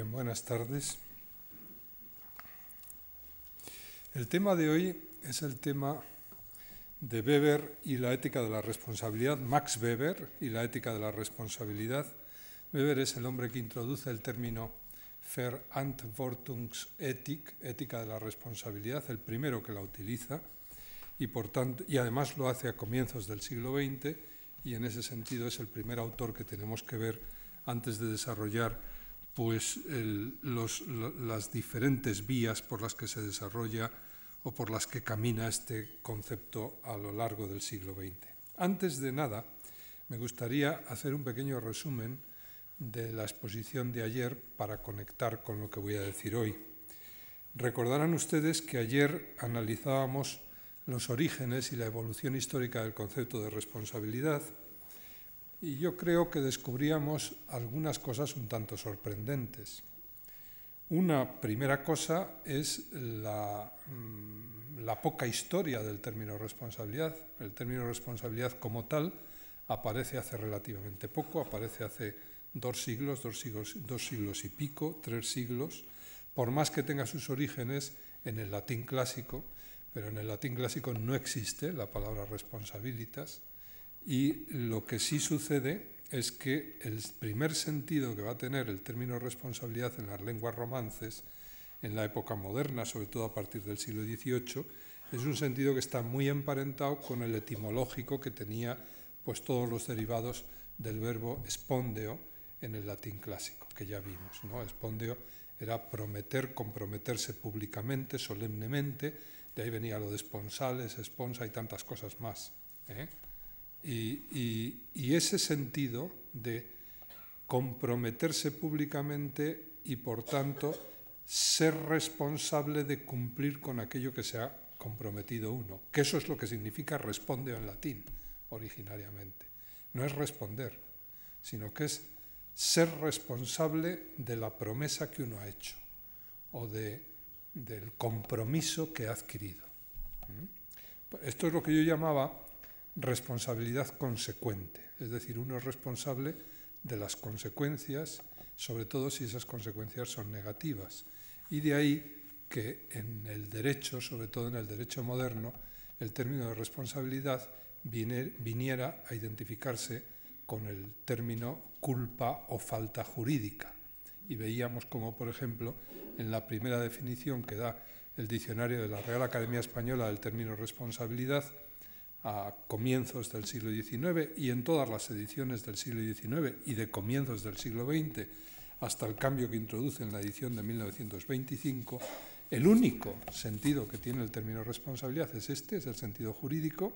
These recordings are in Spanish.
buenas tardes. El tema de hoy es el tema de Weber y la ética de la responsabilidad, Max Weber y la ética de la responsabilidad. Weber es el hombre que introduce el término Verantwortungsethik, ética de la responsabilidad, el primero que la utiliza y, por tanto, y además lo hace a comienzos del siglo XX y en ese sentido es el primer autor que tenemos que ver antes de desarrollar pues las diferentes vías por las que se desarrolla o por las que camina este concepto a lo largo del siglo XX. Antes de nada, me gustaría hacer un pequeño resumen de la exposición de ayer para conectar con lo que voy a decir hoy. Recordarán ustedes que ayer analizábamos los orígenes y la evolución histórica del concepto de responsabilidad y yo creo que descubríamos algunas cosas un tanto sorprendentes. Una primera cosa es la, mm, la, poca historia del término responsabilidad. El término responsabilidad como tal aparece hace relativamente poco, aparece hace dos siglos, dos siglos, dos siglos y pico, tres siglos, por más que tenga sus orígenes en el latín clásico, pero en el latín clásico no existe la palabra responsabilitas, y lo que sí sucede es que el primer sentido que va a tener el término responsabilidad en las lenguas romances, en la época moderna, sobre todo a partir del siglo XVIII, es un sentido que está muy emparentado con el etimológico que tenía pues, todos los derivados del verbo espondeo en el latín clásico, que ya vimos. ¿no? Espondeo era prometer, comprometerse públicamente, solemnemente, de ahí venía lo de esponsales, esponsa y tantas cosas más. ¿eh? Y, ese sentido de comprometerse públicamente y, por tanto, ser responsable de cumplir con aquello que se ha comprometido uno, que eso es lo que significa responde en latín originariamente. No es responder, sino que es ser responsable de la promesa que uno ha hecho o de, del compromiso que ha adquirido. ¿Mm? Esto es lo que yo llamaba responsabilidad consecuente, es decir, uno es responsable de las consecuencias, sobre todo si esas consecuencias son negativas. Y de ahí que en el derecho, sobre todo en el derecho moderno, el término de responsabilidad viniera a identificarse con el término culpa o falta jurídica. Y veíamos como, por ejemplo, en la primera definición que da el diccionario de la Real Academia Española del término responsabilidad, a comienzos del siglo XIX y en todas las ediciones del siglo XIX y de comienzos del siglo XX hasta el cambio que introduce en la edición de 1925, el único sentido que tiene el término responsabilidad es este, es el sentido jurídico,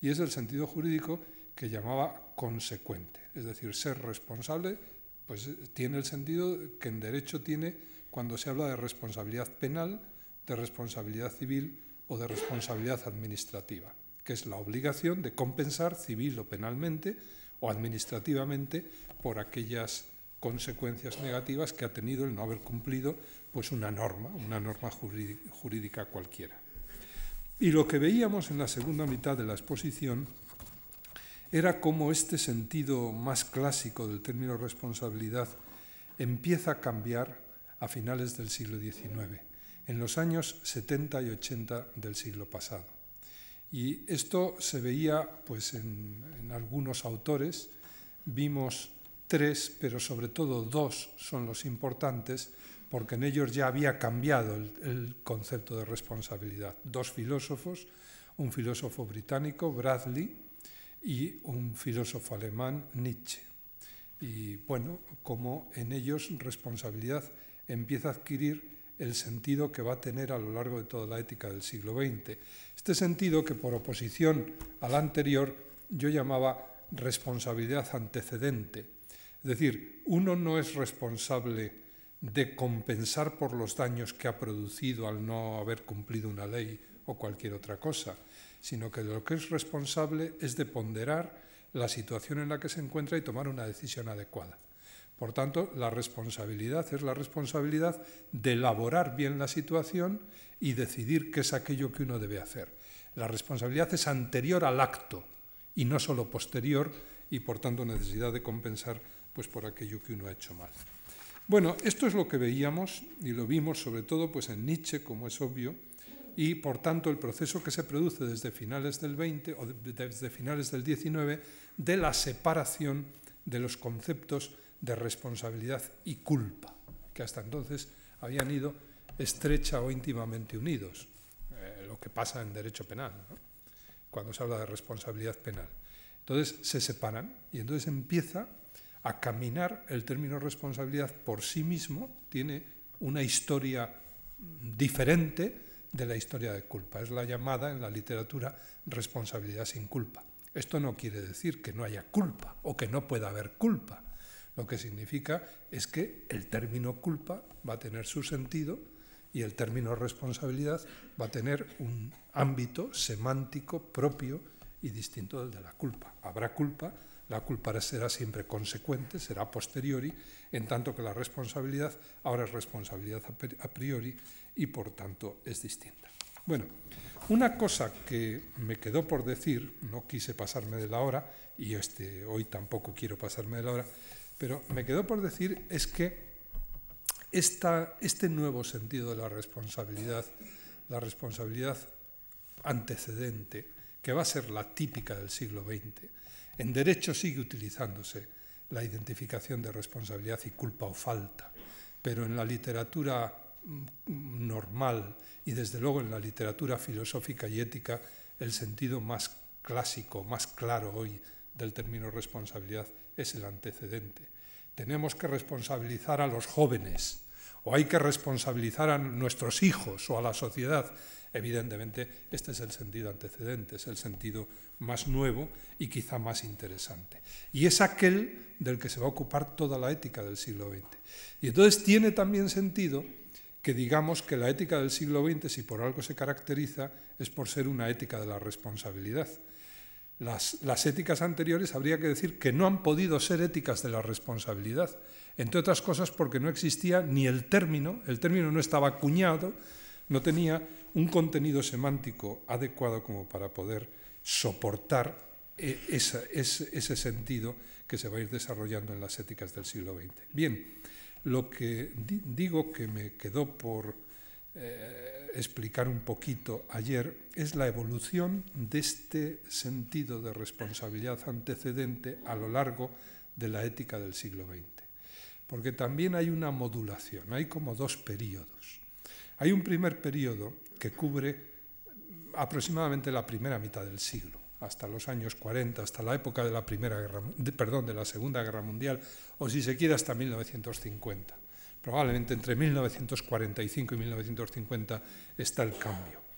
y es el sentido jurídico que llamaba consecuente. Es decir, ser responsable pues, tiene el sentido que en derecho tiene cuando se habla de responsabilidad penal, de responsabilidad civil o de responsabilidad administrativa que es la obligación de compensar civil o penalmente o administrativamente por aquellas consecuencias negativas que ha tenido el no haber cumplido pues una norma, una norma jurídica cualquiera. Y lo que veíamos en la segunda mitad de la exposición era cómo este sentido más clásico del término responsabilidad empieza a cambiar a finales del siglo XIX, en los años 70 y 80 del siglo pasado. Y esto se veía pues, en, algunos autores, vimos tres, pero sobre todo dos son los importantes, porque en ellos ya había cambiado el, concepto de responsabilidad. Dos filósofos, un filósofo británico, Bradley, y un filósofo alemán, Nietzsche. Y bueno, como en ellos responsabilidad empieza a adquirir el sentido que va a tener a lo largo de toda la ética del siglo XX. Este sentido que por oposición al anterior yo llamaba responsabilidad antecedente. Es decir, uno no es responsable de compensar por los daños que ha producido al no haber cumplido una ley o cualquier otra cosa, sino que lo que es responsable es de ponderar la situación en la que se encuentra y tomar una decisión adecuada. Por tanto, la responsabilidad es la responsabilidad de elaborar bien la situación y decidir qué es aquello que uno debe hacer. La responsabilidad es anterior al acto y no solo posterior y por tanto necesidad de compensar pues, por aquello que uno ha hecho mal. Bueno, esto es lo que veíamos y lo vimos sobre todo pues, en Nietzsche, como es obvio, y por tanto el proceso que se produce desde finales del 20 o desde finales del 19 de la separación de los conceptos de responsabilidad y culpa, que hasta entonces habían ido estrecha o íntimamente unidos, eh, lo que pasa en derecho penal, cuando se habla de responsabilidad penal. Entonces se separan y entonces empieza a caminar el término responsabilidad por sí mismo, tiene una historia diferente de la historia de culpa. Es la llamada en la literatura responsabilidad sin culpa. Esto no quiere decir que no haya culpa o que no pueda haber culpa. Lo que significa es que el término culpa va a tener su sentido y el término responsabilidad va a tener un ámbito semántico propio y distinto del de la culpa. Habrá culpa, la culpa será siempre consecuente, será posteriori, en tanto que la responsabilidad ahora es responsabilidad a priori y por tanto es distinta. Bueno, una cosa que me quedó por decir, no quise pasarme de la hora, y este, hoy tampoco quiero pasarme de la hora, pero me quedó por decir es que esta, este nuevo sentido de la responsabilidad, la responsabilidad antecedente, que va a ser la típica del siglo XX, en derecho sigue utilizándose la identificación de responsabilidad y culpa o falta, pero en la literatura normal y desde luego en la literatura filosófica y ética el sentido más clásico, más claro hoy del término responsabilidad es el antecedente. Tenemos que responsabilizar a los jóvenes o hay que responsabilizar a nuestros hijos o a la sociedad. Evidentemente, este es el sentido antecedente, es el sentido más nuevo y quizá más interesante. Y es aquel del que se va a ocupar toda la ética del siglo XX. Y entonces tiene también sentido que digamos que la ética del siglo XX, si por algo se caracteriza, es por ser una ética de la responsabilidad. Las, las, éticas anteriores habría que decir que no han podido ser éticas de la responsabilidad, entre otras cosas porque no existía ni el término, el término no estaba acuñado, no tenía un contenido semántico adecuado como para poder soportar eh, ese, sentido que se va a ir desarrollando en las éticas del siglo XX. Bien, lo que digo que me quedó por eh, explicar un poquito ayer es la evolución de este sentido de responsabilidad antecedente a lo largo de la ética del siglo XX. Porque también hay una modulación, hay como dos periodos. Hay un primer periodo que cubre aproximadamente la primera mitad del siglo hasta los años 40, hasta la época de la, primera guerra, perdón, de la Segunda Guerra Mundial, o si se quiere hasta 1950. Probablemente entre 1945 y 1950 está el cambio.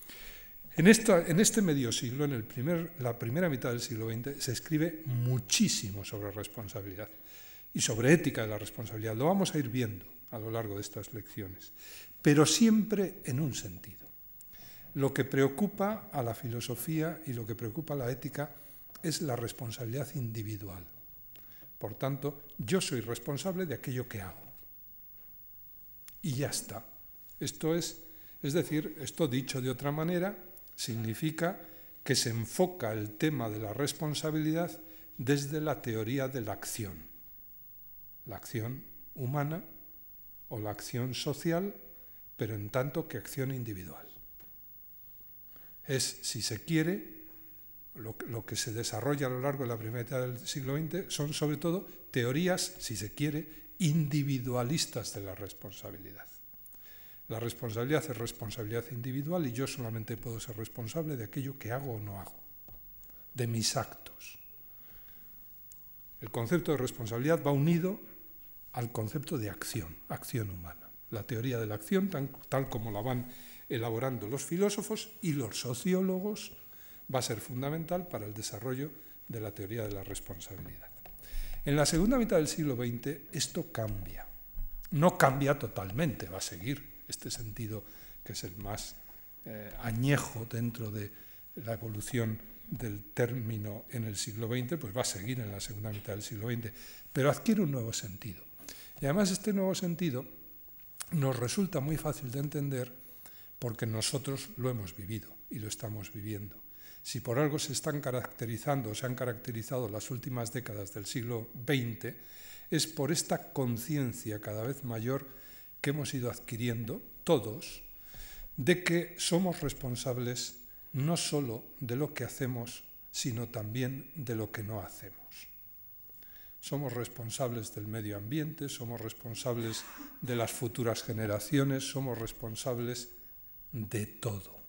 En, este medio siglo, en la primera mitad del siglo XX, se escribe muchísimo sobre responsabilidad y sobre ética de la responsabilidad. Lo vamos a ir viendo a lo largo de estas lecciones, pero siempre en un sentido. Lo que preocupa a la filosofía y lo que preocupa a la ética es la responsabilidad individual. Por tanto, yo soy responsable de aquello que hago. Y ya está. Esto es, es decir, esto dicho de otra manera, significa que se enfoca el tema de la responsabilidad desde la teoría de la acción. La acción humana o la acción social, pero en tanto que acción individual es, si se quiere, lo, que se desarrolla a lo largo de la primera mitad del siglo XX son sobre todo teorías, si se quiere, individualistas de la responsabilidad. La responsabilidad es responsabilidad individual y yo solamente puedo ser responsable de aquello que hago o no hago, de mis actos. El concepto de responsabilidad va unido al concepto de acción, acción humana. La teoría de la acción, tal como la van elaborando los filósofos y los sociólogos va a ser fundamental para el desarrollo de la teoría de la responsabilidad. En la segunda mitad del siglo XX esto cambia. No cambia totalmente, va a seguir este sentido que es el más eh, añejo dentro de la evolución del término en el siglo XX, pues va a seguir en la segunda mitad del siglo XX, pero adquiere un nuevo sentido. Y además este nuevo sentido nos resulta muy fácil de entender porque nosotros lo hemos vivido y lo estamos viviendo. Si por algo se están caracterizando, se han caracterizado las últimas décadas del siglo XX, es por esta conciencia cada vez mayor que hemos ido adquiriendo todos de que somos responsables no sólo de lo que hacemos, sino también de lo que no hacemos. Somos responsables del medio ambiente, somos responsables de las futuras generaciones, somos responsables de todo.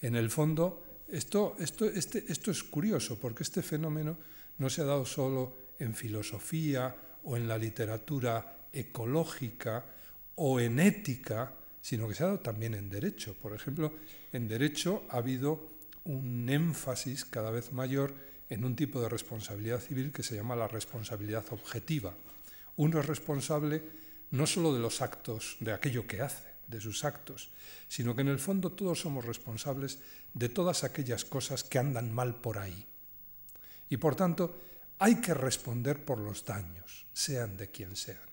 En el fondo, esto, esto, este, esto es curioso porque este fenómeno no se ha dado solo en filosofía o en la literatura ecológica o en ética, sino que se ha dado también en derecho. Por ejemplo, en derecho ha habido un énfasis cada vez mayor en un tipo de responsabilidad civil que se llama la responsabilidad objetiva. Uno es responsable no solo de los actos, de aquello que hace, de sus actos, sino que en el fondo todos somos responsables de todas aquellas cosas que andan mal por ahí. Y por tanto, hay que responder por los daños, sean de quien sean.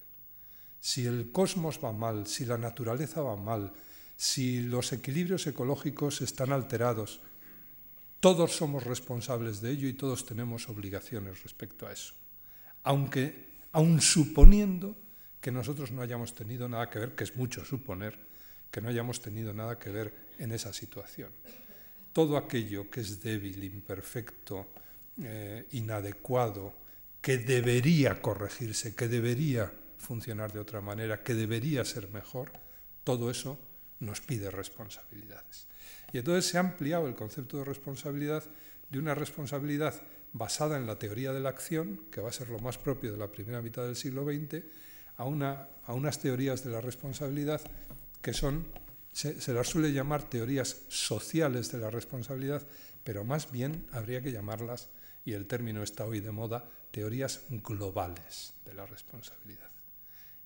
Si el cosmos va mal, si la naturaleza va mal, si los equilibrios ecológicos están alterados, todos somos responsables de ello y todos tenemos obligaciones respecto a eso. Aunque, aun suponiendo que nosotros no hayamos tenido nada que ver, que es mucho suponer, que no hayamos tenido nada que ver en esa situación. Todo aquello que es débil, imperfecto, eh, inadecuado, que debería corregirse, que debería funcionar de otra manera, que debería ser mejor, todo eso nos pide responsabilidades. Y entonces se ha ampliado el concepto de responsabilidad de una responsabilidad basada en la teoría de la acción, que va a ser lo más propio de la primera mitad del siglo XX, a, una, a unas teorías de la responsabilidad que son, se, las suele llamar teorías sociales de la responsabilidad, pero más bien habría que llamarlas, y el término está hoy de moda, teorías globales de la responsabilidad.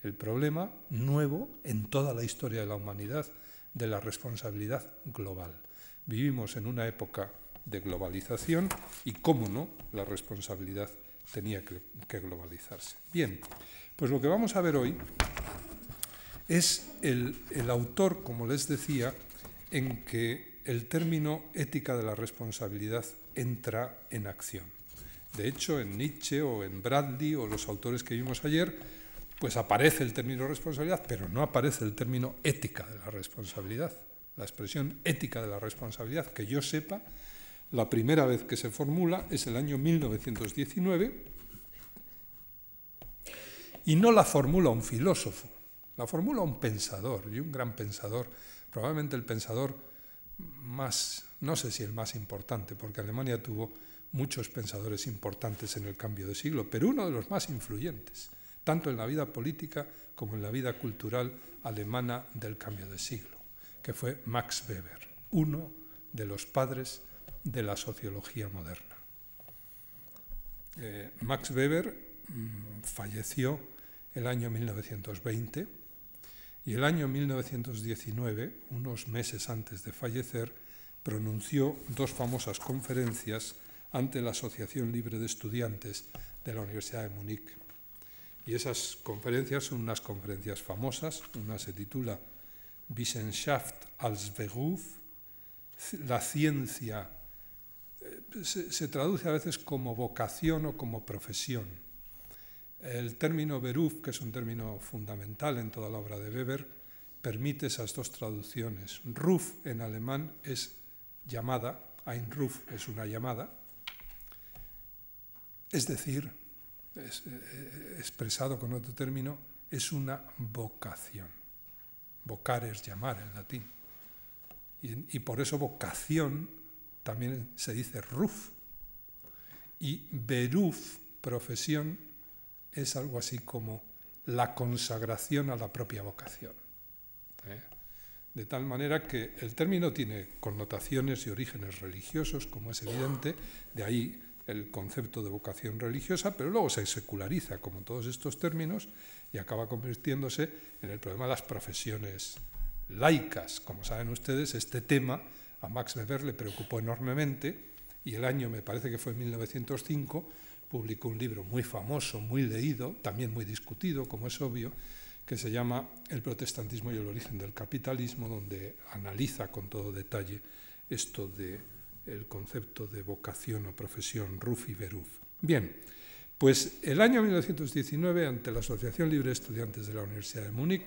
El problema nuevo en toda la historia de la humanidad de la responsabilidad global. Vivimos en una época de globalización y, cómo no, la responsabilidad tenía que, globalizarse. Bien, pues lo que vamos a ver hoy es el, autor, como les decía, en que el término ética de la responsabilidad entra en acción. De hecho, en Nietzsche o en Bradley o los autores que vimos ayer, pues aparece el término responsabilidad, pero no aparece el término ética de la responsabilidad. La expresión ética de la responsabilidad, que yo sepa, la primera vez que se formula es el año 1919 y no la formula un filósofo, la formula un pensador y un gran pensador, probablemente el pensador más, no sé si el más importante, porque Alemania tuvo muchos pensadores importantes en el cambio de siglo, pero uno de los más influyentes tanto en la vida política como en la vida cultural alemana del cambio de siglo, que fue Max Weber, uno de los padres de la sociología moderna. Eh, Max Weber mm, falleció el año 1920 y el año 1919, unos meses antes de fallecer, pronunció dos famosas conferencias ante la Asociación Libre de Estudiantes de la Universidad de Múnich y esas conferencias son unas conferencias famosas. Una se titula Wissenschaft als Beruf, la ciencia. Eh, se, se, traduce a veces como vocación o como profesión. El término Beruf, que es un término fundamental en toda la obra de Weber, permite esas dos traducciones. Ruf en alemán es llamada, ein Ruf es una llamada, es decir, eh, expresado con otro término, es una vocación. Vocar es llamar en latín. Y, por eso vocación también se dice ruf. Y beruf, profesión, es algo así como la consagración a la propia vocación. ¿eh? De tal manera que el término tiene connotaciones y orígenes religiosos, como es evidente, de ahí el concepto de vocación religiosa, pero luego se seculariza, como todos estos términos, y acaba convirtiéndose en el problema de las profesiones laicas. Como saben ustedes, este tema a Max Weber le preocupó enormemente y el año, me parece que fue en 1905, publicó un libro muy famoso, muy leído, también muy discutido, como es obvio, que se llama El protestantismo y el origen del capitalismo, donde analiza con todo detalle esto de el concepto de vocación o profesión, RUF y beruf. Bien, Pues el año 1919, ante la Asociación Libre de Estudiantes de la Universidad de Múnich,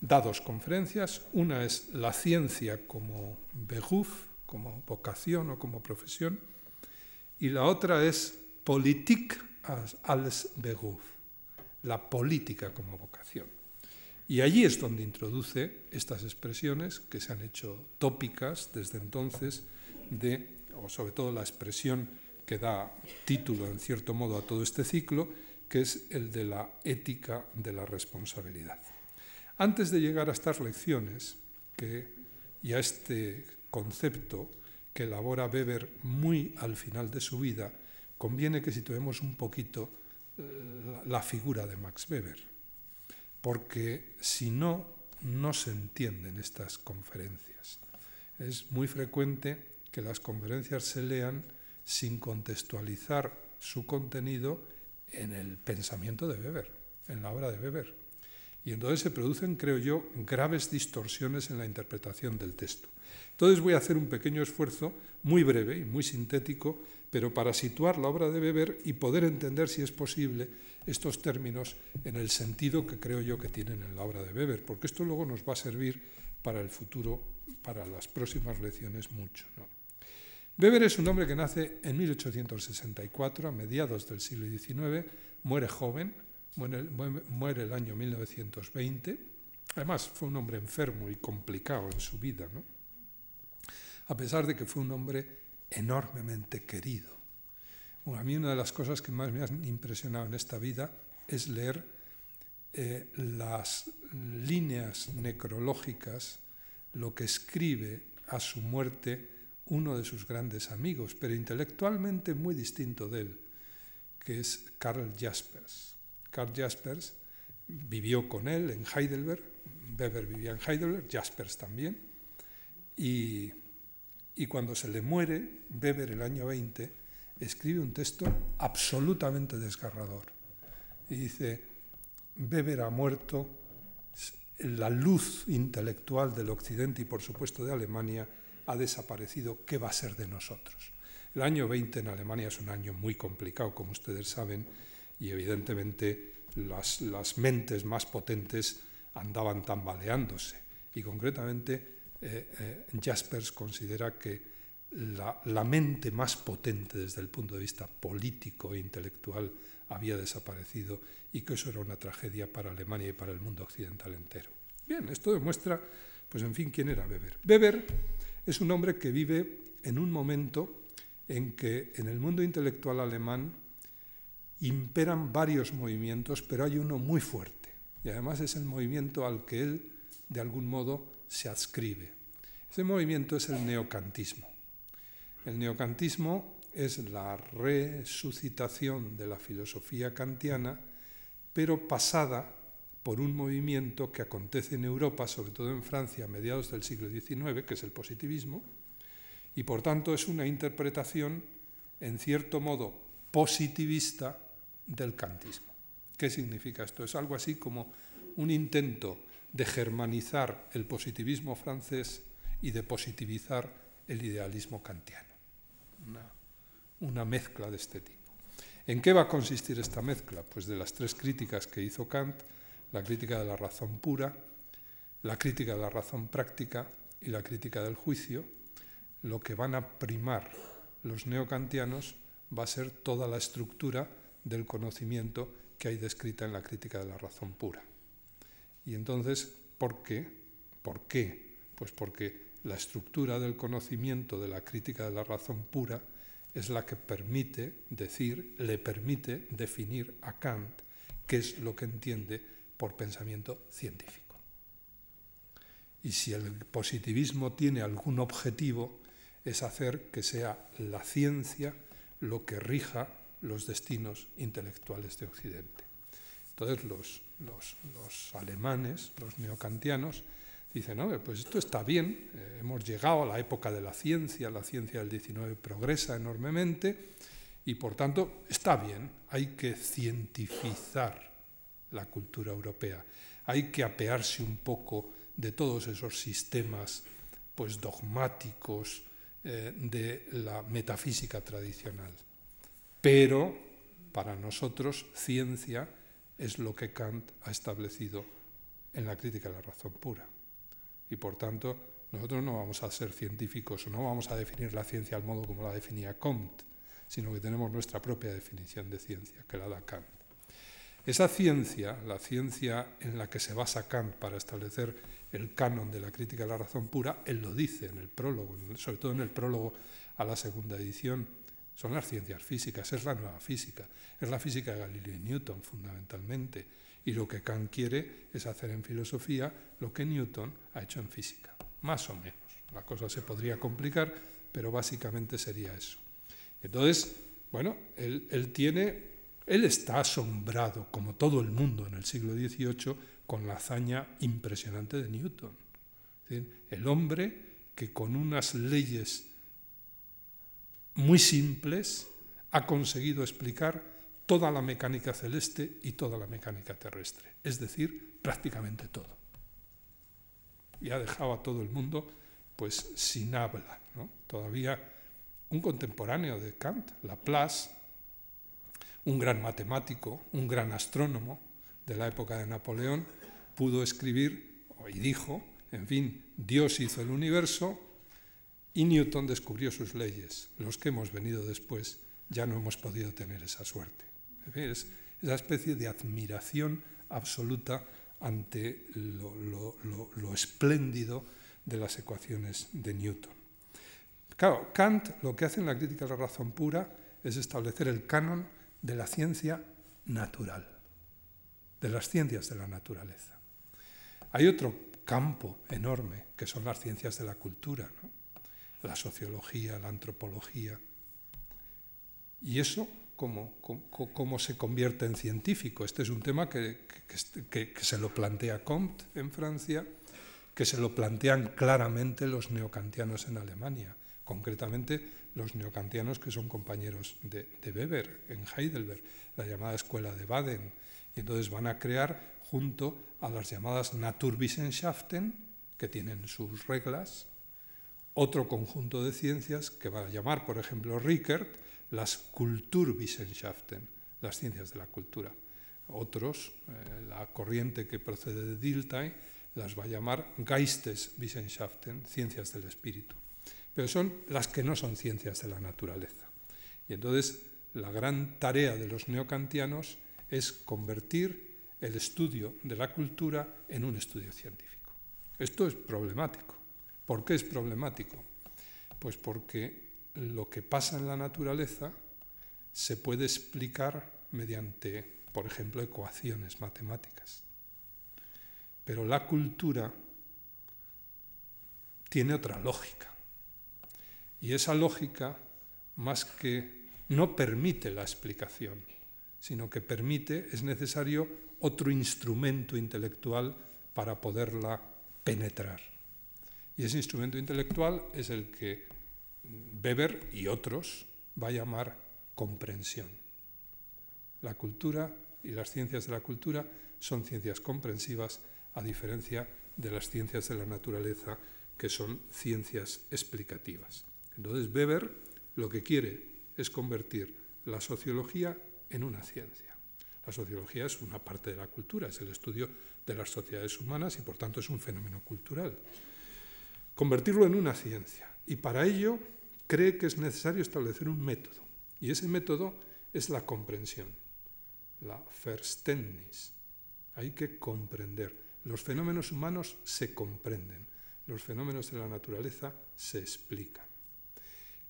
da dos conferencias. Una es la ciencia como Beruf, como vocación o como profesión, y la otra es Politik als Beruf, la política como vocación. Y allí es donde introduce estas expresiones que se han hecho tópicas desde entonces, de, o sobre todo la expresión que da título en cierto modo a todo este ciclo, que es el de la ética de la responsabilidad. Antes de llegar a estas lecciones y a este concepto que elabora Weber muy al final de su vida, conviene que situemos un poquito eh, la figura de Max Weber, porque si no, no se entienden estas conferencias. Es muy frecuente que las conferencias se lean sin contextualizar su contenido en el pensamiento de Weber, en la obra de Weber. Y entonces se producen, creo yo, graves distorsiones en la interpretación del texto. Entonces voy a hacer un pequeño esfuerzo, muy breve y muy sintético, pero para situar la obra de Weber y poder entender, si es posible, estos términos en el sentido que creo yo que tienen en la obra de Weber, porque esto luego nos va a servir para el futuro, para las próximas lecciones mucho. Weber es un hombre que nace en 1864, a mediados del siglo XIX, muere joven, muere, el año 1920. Además, fue un hombre enfermo y complicado en su vida, a pesar de que fue un hombre enormemente querido. a mí una de las cosas que más me han impresionado en esta vida es leer eh, las líneas necrológicas, lo que escribe a su muerte uno de sus grandes amigos, pero intelectualmente muy distinto de él, que es Karl Jaspers. Karl Jaspers vivió con él en Heidelberg, Weber vivía en Heidelberg, Jaspers también, y, y cuando se le muere, Weber el año 20, escribe un texto absolutamente desgarrador. Y dice, Weber ha muerto, la luz intelectual del Occidente y por supuesto de Alemania ha desaparecido, ¿qué va a ser de nosotros? El año 20 en Alemania es un año muy complicado, como ustedes saben, y evidentemente las, las mentes más potentes andaban tambaleándose. Y concretamente eh, eh, Jaspers considera que la, la, mente más potente desde el punto de vista político e intelectual había desaparecido y que eso era una tragedia para Alemania y para el mundo occidental entero. Bien, esto demuestra, pues en fin, quién era Weber. Weber es un hombre que vive en un momento en que en el mundo intelectual alemán imperan varios movimientos, pero hay uno muy fuerte. Y además es el movimiento al que él, de algún modo, se adscribe. Ese movimiento es el neocantismo. El neocantismo es la resucitación de la filosofía kantiana, pero pasada por un movimiento que acontece en Europa, sobre todo en Francia, a mediados del siglo XIX, que es el positivismo, y por tanto es una interpretación, en cierto modo, positivista del kantismo. ¿Qué significa esto? Es algo así como un intento de germanizar el positivismo francés y de positivizar el idealismo kantiano. Una, mezcla de este tipo. ¿En qué va a consistir esta mezcla? Pues de las tres críticas que hizo Kant, la crítica de la razón pura, la crítica de la razón práctica y la crítica del juicio, lo que van a primar los neocantianos va a ser toda la estructura del conocimiento que hay descrita en la crítica de la razón pura. Y entonces, ¿por qué? ¿Por qué? Pues porque la estructura del conocimiento de la crítica de la razón pura es la que permite decir, le permite definir a Kant qué es lo que entiende por pensamiento científico. Y si el positivismo tiene algún objetivo, es hacer que sea la ciencia lo que rija los destinos intelectuales de Occidente. Entonces los, los, alemanes, los neocantianos, dicen, no, pues esto está bien, eh, hemos llegado a la época de la ciencia, la ciencia del 19 progresa enormemente y por tanto está bien, hay que cientificar la cultura europea. Hay que apearse un poco de todos esos sistemas pues, dogmáticos eh, de la metafísica tradicional. Pero, para nosotros ciencia es lo que Kant ha establecido en la crítica de la razón pura. Y por tanto, nosotros no vamos a ser científicos, no vamos a definir la ciencia al modo como la definía Comte, sino que tenemos nuestra propia definición de ciencia, que la da Kant. Esa ciencia, la ciencia en la que se basa Kant para establecer el canon de la crítica de la razón pura, él lo dice en el prólogo, sobre todo en el prólogo a la segunda edición, son las ciencias físicas, es la nueva física, es la física de Galileo y Newton fundamentalmente. Y lo que Kant quiere es hacer en filosofía lo que Newton ha hecho en física, más o menos. La cosa se podría complicar, pero básicamente sería eso. Entonces, bueno, él, él tiene él está asombrado, como todo el mundo en el siglo XVIII, con la hazaña impresionante de Newton. El hombre que con unas leyes muy simples ha conseguido explicar toda la mecánica celeste y toda la mecánica terrestre, es decir, prácticamente todo. Y ha dejado a todo el mundo pues sin habla. Todavía un contemporáneo de Kant, Laplace, un gran matemático, un gran astrónomo de la época de Napoleón, pudo escribir y dijo, en fin, Dios hizo el universo y Newton descubrió sus leyes. Los que hemos venido después ya no hemos podido tener esa suerte. Es esa especie de admiración absoluta ante lo, lo espléndido de las ecuaciones de Newton. Claro, Kant lo que hace en la crítica de la razón pura es establecer el canon de la ciencia natural, de las ciencias de la naturaleza. Hay otro campo enorme que son las ciencias de la cultura, la sociología, la antropología. ¿Y eso cómo, cómo, se convierte en científico? Este es un tema que, que, se lo plantea Comte en Francia, que se lo plantean claramente los neocantianos en Alemania, concretamente los neocantianos que son compañeros de, Weber en Heidelberg, la llamada Escuela de Baden. Y entonces van a crear, junto a las llamadas Naturwissenschaften, que tienen sus reglas, otro conjunto de ciencias que va a llamar, por ejemplo, Rickert, las Kulturwissenschaften, las ciencias de la cultura. Otros, eh, la corriente que procede de Dilthey, las va a llamar Geisteswissenschaften, ciencias del espíritu pero son las que no son ciencias de la naturaleza. Y entonces la gran tarea de los neocantianos es convertir el estudio de la cultura en un estudio científico. Esto es problemático. ¿Por qué es problemático? Pues porque lo que pasa en la naturaleza se puede explicar mediante, por ejemplo, ecuaciones matemáticas. Pero la cultura tiene otra lógica. Y esa lógica, más que no permite la explicación, sino que permite, es necesario otro instrumento intelectual para poderla penetrar. Y ese instrumento intelectual es el que Weber y otros va a llamar comprensión. La cultura y las ciencias de la cultura son ciencias comprensivas, a diferencia de las ciencias de la naturaleza, que son ciencias explicativas. Entonces Weber lo que quiere es convertir la sociología en una ciencia. La sociología es una parte de la cultura, es el estudio de las sociedades humanas y por tanto es un fenómeno cultural. Convertirlo en una ciencia. Y para ello cree que es necesario establecer un método. Y ese método es la comprensión, la Verständnis. Hay que comprender. Los fenómenos humanos se comprenden, los fenómenos de la naturaleza se explican.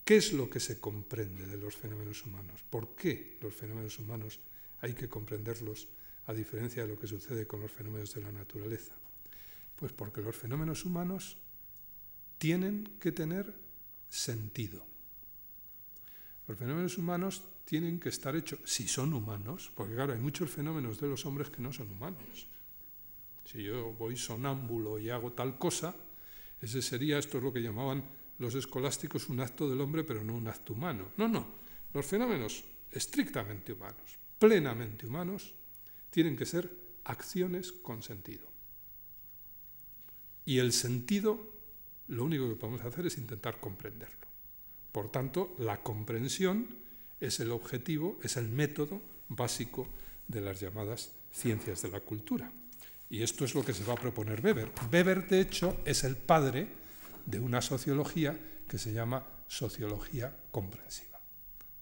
¿Qué es lo que se comprende de los fenómenos humanos? ¿Por qué los fenómenos humanos hay que comprenderlos a diferencia de lo que sucede con los fenómenos de la naturaleza? Pues porque los fenómenos humanos tienen que tener sentido. Los fenómenos humanos tienen que estar hechos, si son humanos, porque claro, hay muchos fenómenos de los hombres que no son humanos. Si yo voy sonámbulo y hago tal cosa, ese sería, esto es lo que llamaban los escolásticos un acto del hombre, pero no un acto humano. No, no. Los fenómenos estrictamente humanos, plenamente humanos, tienen que ser acciones con sentido. Y el sentido, lo único que podemos hacer es intentar comprenderlo. Por tanto, la comprensión es el objetivo, es el método básico de las llamadas ciencias de la cultura. Y esto es lo que se va a proponer Weber. Weber, de hecho, es el padre de una sociología que se llama sociología comprensiva.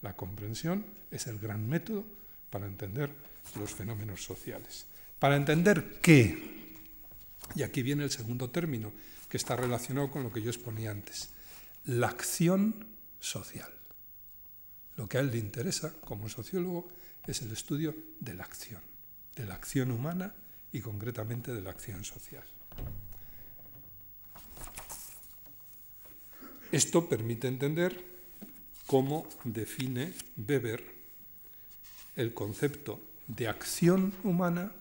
La comprensión es el gran método para entender los fenómenos sociales. Para entender qué, y aquí viene el segundo término, que está relacionado con lo que yo exponía antes, la acción social. Lo que a él le interesa como sociólogo es el estudio de la acción, de la acción humana y concretamente de la acción social. Esto permite entender cómo define Weber el concepto de acción humana.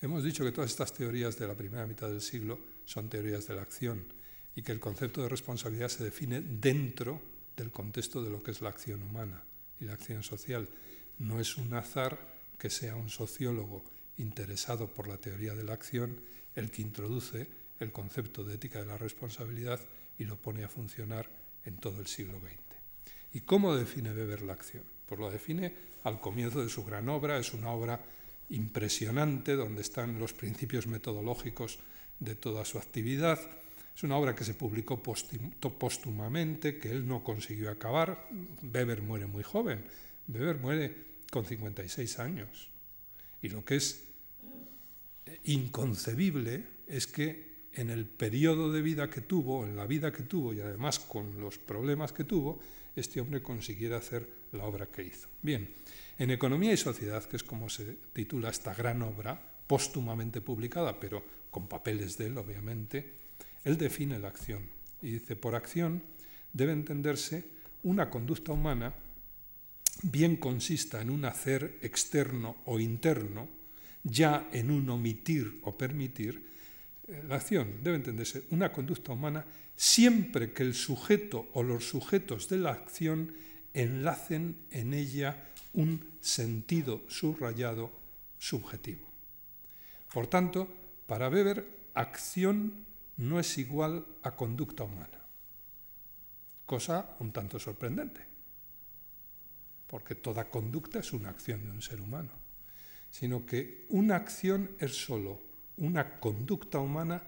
Hemos dicho que todas estas teorías de la primera mitad del siglo son teorías de la acción y que el concepto de responsabilidad se define dentro del contexto de lo que es la acción humana y la acción social. No es un azar que sea un sociólogo interesado por la teoría de la acción el que introduce el concepto de ética de la responsabilidad y lo pone a funcionar en todo el siglo XX. ¿Y cómo define Weber la acción? Pues lo define al comienzo de su gran obra, es una obra impresionante donde están los principios metodológicos de toda su actividad. Es una obra que se publicó póstumamente, que él no consiguió acabar. Weber muere muy joven. Weber muere con 56 años. Y lo que es inconcebible es que en el periodo de vida que tuvo, en la vida que tuvo y además con los problemas que tuvo, este hombre consiguiera hacer la obra que hizo. Bien, en Economía y Sociedad, que es como se titula esta gran obra, póstumamente publicada, pero con papeles de él, obviamente, él define la acción y dice, por acción debe entenderse una conducta humana bien consista en un hacer externo o interno, ya en un omitir o permitir, eh, la acción debe entenderse una conducta humana siempre que el sujeto o los sujetos de la acción enlacen en ella un sentido subrayado subjetivo. Por tanto, para Weber, acción no es igual a conducta humana, cosa un tanto sorprendente, porque toda conducta es una acción de un ser humano, sino que una acción es sólo una conducta humana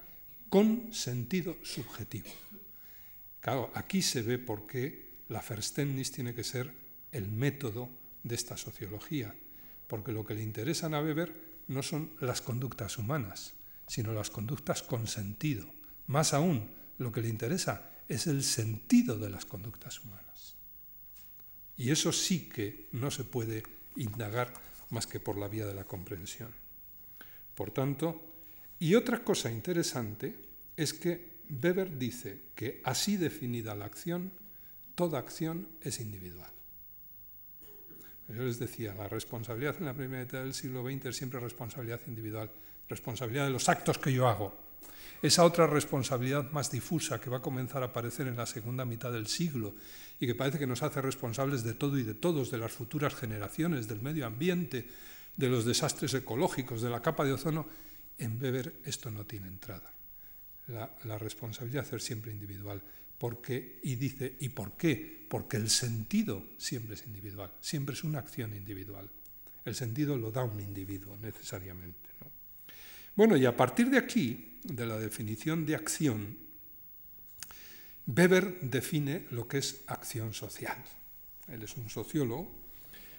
con sentido subjetivo. Claro, aquí se ve por qué la Verständnis tiene que ser el método de esta sociología, porque lo que le interesan a Weber no son las conductas humanas, sino las conductas con sentido. Más aún, lo que le interesa es el sentido de las conductas humanas. Y eso sí que no se puede indagar más que por la vía de la comprensión. Por tanto, y otra cosa interesante es que Weber dice que así definida la acción, toda acción es individual. Yo les decía, la responsabilidad en la primera mitad del siglo XX es siempre responsabilidad individual, responsabilidad de los actos que yo hago. Esa otra responsabilidad más difusa que va a comenzar a aparecer en la segunda mitad del siglo y que parece que nos hace responsables de todo y de todos, de las futuras generaciones, del medio ambiente, de los desastres ecológicos, de la capa de ozono, en Weber esto no tiene entrada. La, responsabilidad es siempre individual. Porque, y dice, ¿y por qué? Porque el sentido siempre es individual, siempre es una acción individual. El sentido lo da un individuo necesariamente. Bueno, y a partir de aquí, de la definición de acción, Weber define lo que es acción social. Él es un sociólogo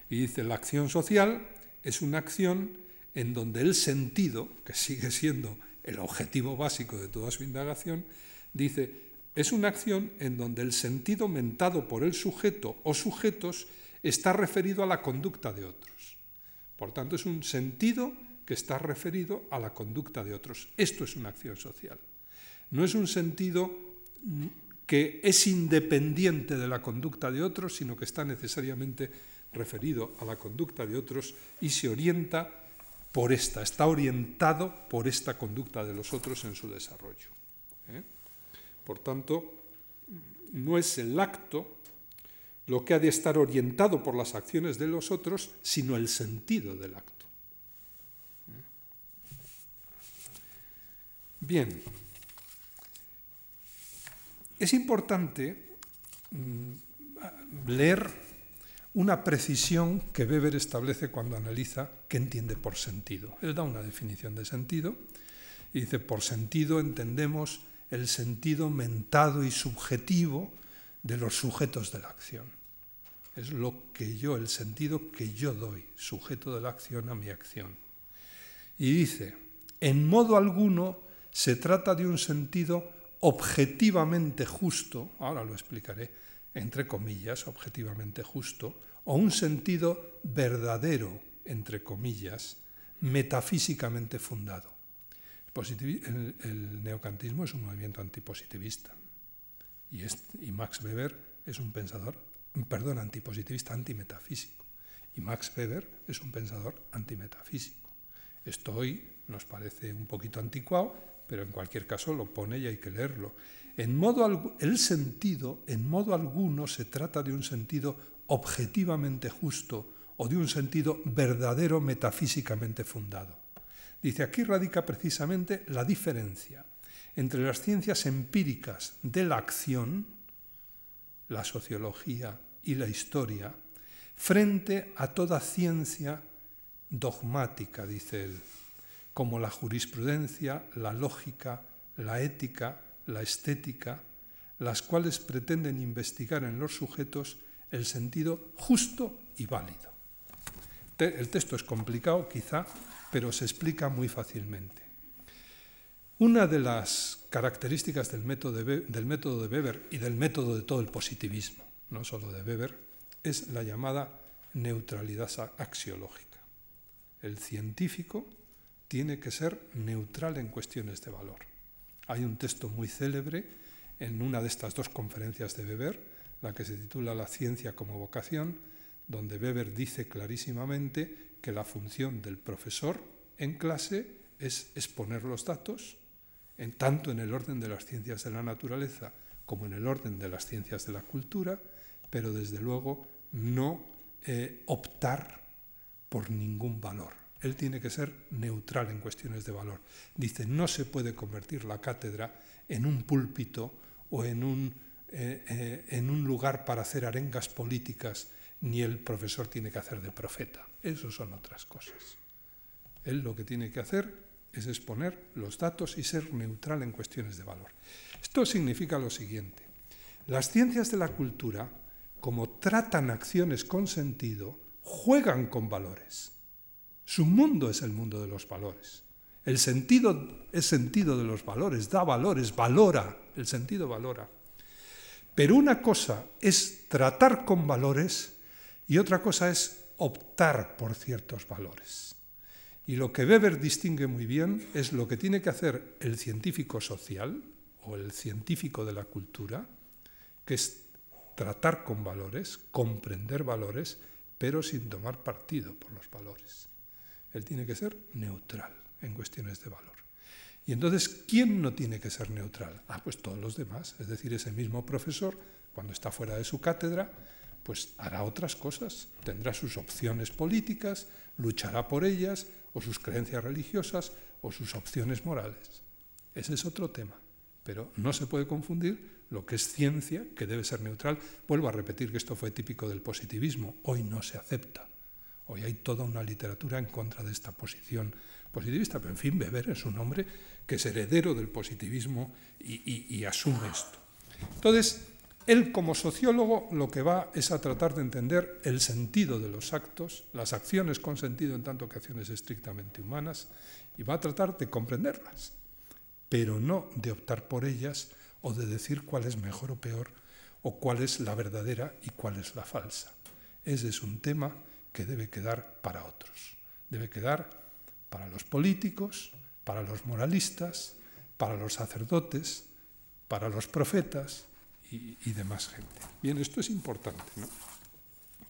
y dice, la acción social es una acción en donde el sentido, que sigue siendo el objetivo básico de toda su indagación, dice, es una acción en donde el sentido mentado por el sujeto o sujetos está referido a la conducta de otros. Por tanto, es un sentido que está referido a la conducta de otros. Esto es una acción social. No es un sentido que es independiente de la conducta de otros, sino que está necesariamente referido a la conducta de otros y se orienta por esta, está orientado por esta conducta de los otros en su desarrollo. Por tanto, no es el acto lo que ha de estar orientado por las acciones de los otros, sino el sentido del acto. Bien, es importante mm, leer una precisión que Weber establece cuando analiza qué entiende por sentido. Él da una definición de sentido y dice, por sentido entendemos el sentido mentado y subjetivo de los sujetos de la acción. Es lo que yo, el sentido que yo doy, sujeto de la acción a mi acción. Y dice, en modo alguno se trata de un sentido objetivamente justo, ahora lo explicaré, entre comillas, objetivamente justo, o un sentido verdadero, entre comillas, metafísicamente fundado. El, neocantismo es un movimiento antipositivista y, y Max Weber es un pensador, perdón, antipositivista, antimetafísico. Y Max Weber es un pensador antimetafísico. Esto hoy nos parece un poquito anticuado, pero en cualquier caso lo pone y hay que leerlo. En modo, el sentido, en modo alguno, se trata de un sentido objetivamente justo o de un sentido verdadero metafísicamente fundado. Dice, aquí radica precisamente la diferencia entre las ciencias empíricas de la acción, la sociología y la historia, frente a toda ciencia dogmática, dice él, como la jurisprudencia, la lógica, la ética, la estética, las cuales pretenden investigar en los sujetos el sentido justo y válido. El texto es complicado, quizá, pero se explica muy fácilmente. Una de las características del método, de, Weber y del método de todo el positivismo, no solo de Weber, es la llamada neutralidad axiológica. El científico tiene que ser neutral en cuestiones de valor. Hay un texto muy célebre en una de estas dos conferencias de Weber, la que se titula La ciencia como vocación, donde Weber dice clarísimamente que la función del profesor en clase es exponer los datos, en, tanto en el orden de las ciencias de la naturaleza como en el orden de las ciencias de la cultura, pero desde luego no eh, optar por ningún valor. Él tiene que ser neutral en cuestiones de valor. Dice, no se puede convertir la cátedra en un púlpito o en un, eh, eh, en un lugar para hacer arengas políticas, ni el profesor tiene que hacer de profeta. Eso son otras cosas. Él lo que tiene que hacer es exponer los datos y ser neutral en cuestiones de valor. Esto significa lo siguiente. Las ciencias de la cultura, como tratan acciones con sentido, juegan con valores. Su mundo es el mundo de los valores. El sentido es sentido de los valores, da valores, valora, el sentido valora. Pero una cosa es tratar con valores y otra cosa es optar por ciertos valores. Y lo que Weber distingue muy bien es lo que tiene que hacer el científico social o el científico de la cultura, que es tratar con valores, comprender valores, pero sin tomar partido por los valores. Él tiene que ser neutral en cuestiones de valor. Y entonces, ¿quién no tiene que ser neutral? Ah, pues todos los demás. Es decir, ese mismo profesor, cuando está fuera de su cátedra, pues hará otras cosas, tendrá sus opciones políticas, luchará por ellas, o sus creencias religiosas, o sus opciones morales. Ese es otro tema. Pero no se puede confundir lo que es ciencia, que debe ser neutral. Vuelvo a repetir que esto fue típico del positivismo. Hoy no se acepta. Hoy hay toda una literatura en contra de esta posición positivista, pero en fin, Weber es un hombre que es heredero del positivismo y, asume esto. Entonces, él como sociólogo lo que va es a tratar de entender el sentido de los actos, las acciones con sentido en tanto que acciones estrictamente humanas, y va a tratar de comprenderlas, pero no de optar por ellas o de decir cuál es mejor o peor, o cuál es la verdadera y cuál es la falsa. Ese es un tema que debe quedar para otros. Debe quedar para los políticos, para los moralistas, para los sacerdotes, para los profetas y, demás gente. Bien, esto es importante. ¿no?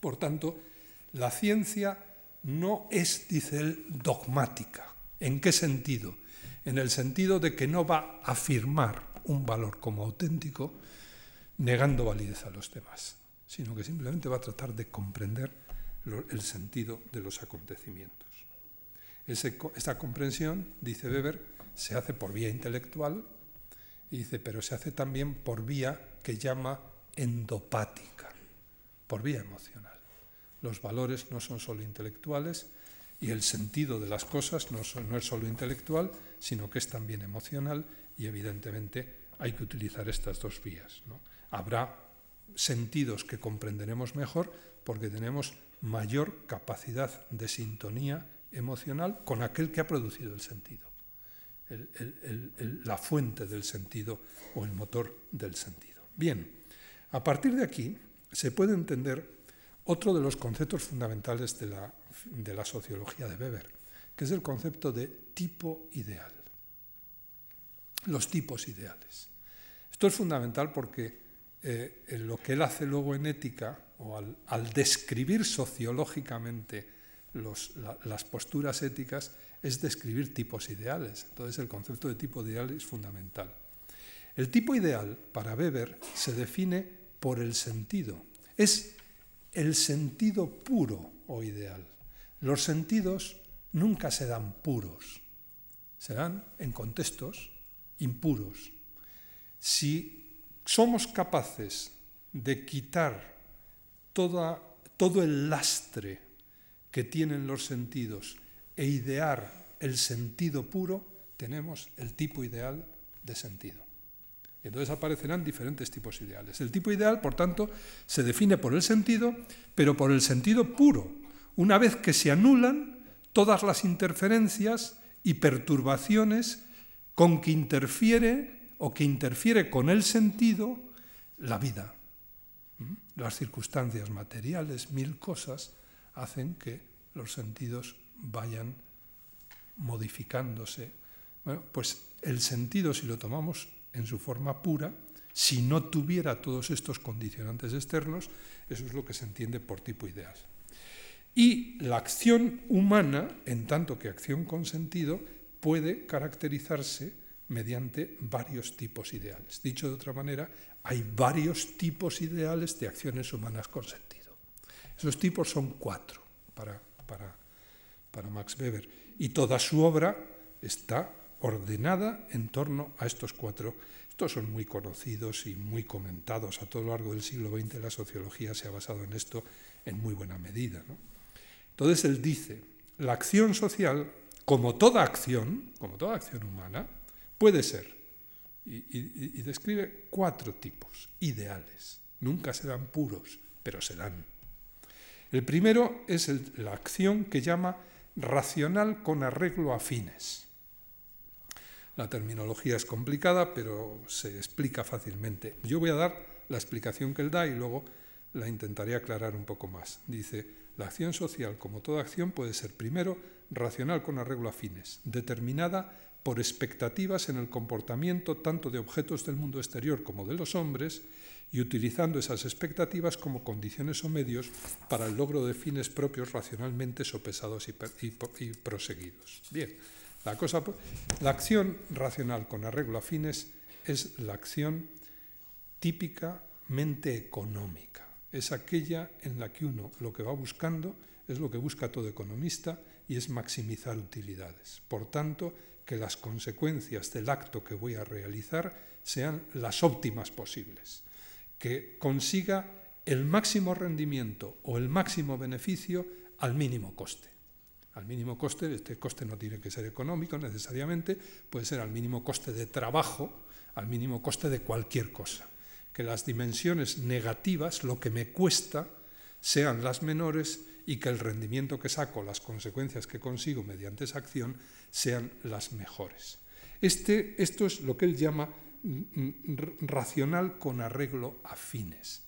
Por tanto, la ciencia no es, dice él, dogmática. ¿En qué sentido? En el sentido de que no va a afirmar un valor como auténtico negando validez a los demás, sino que simplemente va a tratar de comprender el sentido de los acontecimientos. esta comprensión, dice Weber, se hace por vía intelectual, dice, pero se hace también por vía que llama endopática, por vía emocional. los valores no son solo intelectuales y el sentido de las cosas no, es solo intelectual, sino que es también emocional y evidentemente hay que utilizar estas dos vías. Habrá sentidos que comprenderemos mejor porque tenemos mayor capacidad de sintonía emocional con aquel que ha producido el sentido, la fuente del sentido o el motor del sentido. Bien, a partir de aquí se puede entender otro de los conceptos fundamentales de la, sociología de Weber, que es el concepto de tipo ideal. Los tipos ideales. Esto es fundamental porque eh, lo que él hace luego en ética, o al, describir sociológicamente las posturas éticas, es describir tipos ideales. Entonces el concepto de tipo ideal es fundamental. El tipo ideal, para Weber, se define por el sentido. Es el sentido puro o ideal. Los sentidos nunca se dan puros, se dan en contextos impuros. Si somos capaces de quitar todo el lastre que tienen los sentidos e idear el sentido puro, tenemos el tipo ideal de sentido. Entonces aparecerán diferentes tipos ideales. El tipo ideal, por tanto, se define por el sentido, pero por el sentido puro, una vez que se anulan todas las interferencias y perturbaciones con que interfiere o que interfiere con el sentido la vida. ¿Mm? Las circunstancias materiales, mil cosas, hacen que los sentidos vayan modificándose. Bueno, pues el sentido, si lo tomamos en su forma pura, si no tuviera todos estos condicionantes externos, eso es lo que se entiende por tipo ideal. Y la acción humana, en tanto que acción con sentido, puede caracterizarse mediante varios tipos ideales. Dicho de otra manera, hay varios tipos ideales de acciones humanas con sentido. Esos tipos son cuatro para, para, para Max Weber y toda su obra está ordenada en torno a estos cuatro. Estos son muy conocidos y muy comentados. A todo lo largo del siglo XX la sociología se ha basado en esto en muy buena medida. Entonces él dice, la acción social, como toda acción, como toda acción humana, puede ser, y, describe cuatro tipos ideales. Nunca serán puros, pero serán. El primero es la acción que llama racional con arreglo a fines. La terminología es complicada, pero se explica fácilmente. Yo voy a dar la explicación que él da y luego la intentaré aclarar un poco más. Dice, la acción social, como toda acción, puede ser primero racional con arreglo a fines, determinada por expectativas en el comportamiento tanto de objetos del mundo exterior como de los hombres, y utilizando esas expectativas como condiciones o medios para el logro de fines propios racionalmente sopesados y, y proseguidos. Bien, la, cosa, la acción racional con arreglo a fines es la acción típicamente económica. Es aquella en la que uno lo que va buscando es lo que busca todo economista y es maximizar utilidades. Por tanto, que las consecuencias del acto que voy a realizar sean las óptimas posibles, que consiga el máximo rendimiento o el máximo beneficio al mínimo coste al mínimo coste, este coste no tiene que ser económico necesariamente, puede ser al mínimo coste de trabajo, al mínimo coste de cualquier cosa. Que las dimensiones negativas, lo que me cuesta, sean las menores y que el rendimiento que saco, las consecuencias que consigo mediante esa acción, sean las mejores. Este, esto es lo que él llama mm, mm, racional con arreglo a fines.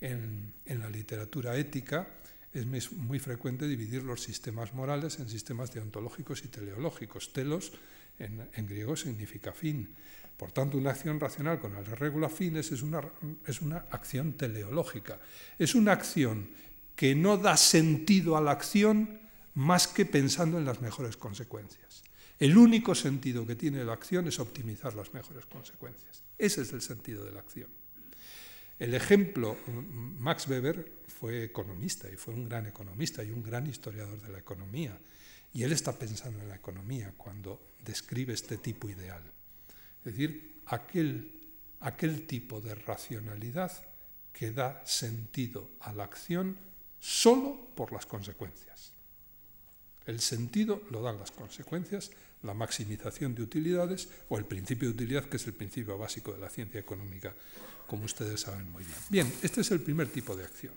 En, en la literatura ética, es muy frecuente dividir los sistemas morales en sistemas deontológicos y teleológicos. Telos en, griego significa fin. Por tanto, una acción racional con el regula fines es una, es una acción teleológica. Es una acción que no da sentido a la acción más que pensando en las mejores consecuencias. El único sentido que tiene la acción es optimizar las mejores consecuencias. Ese es el sentido de la acción. El ejemplo, Max Weber fue economista y fue un gran economista y un gran historiador de la economía. Y él está pensando en la economía cuando describe este tipo ideal. Es decir, aquel, aquel tipo de racionalidad que da sentido a la acción solo por las consecuencias. El sentido lo dan las consecuencias, la maximización de utilidades o el principio de utilidad, que es el principio básico de la ciencia económica, como ustedes saben muy bien. Bien, este es el primer tipo de acción.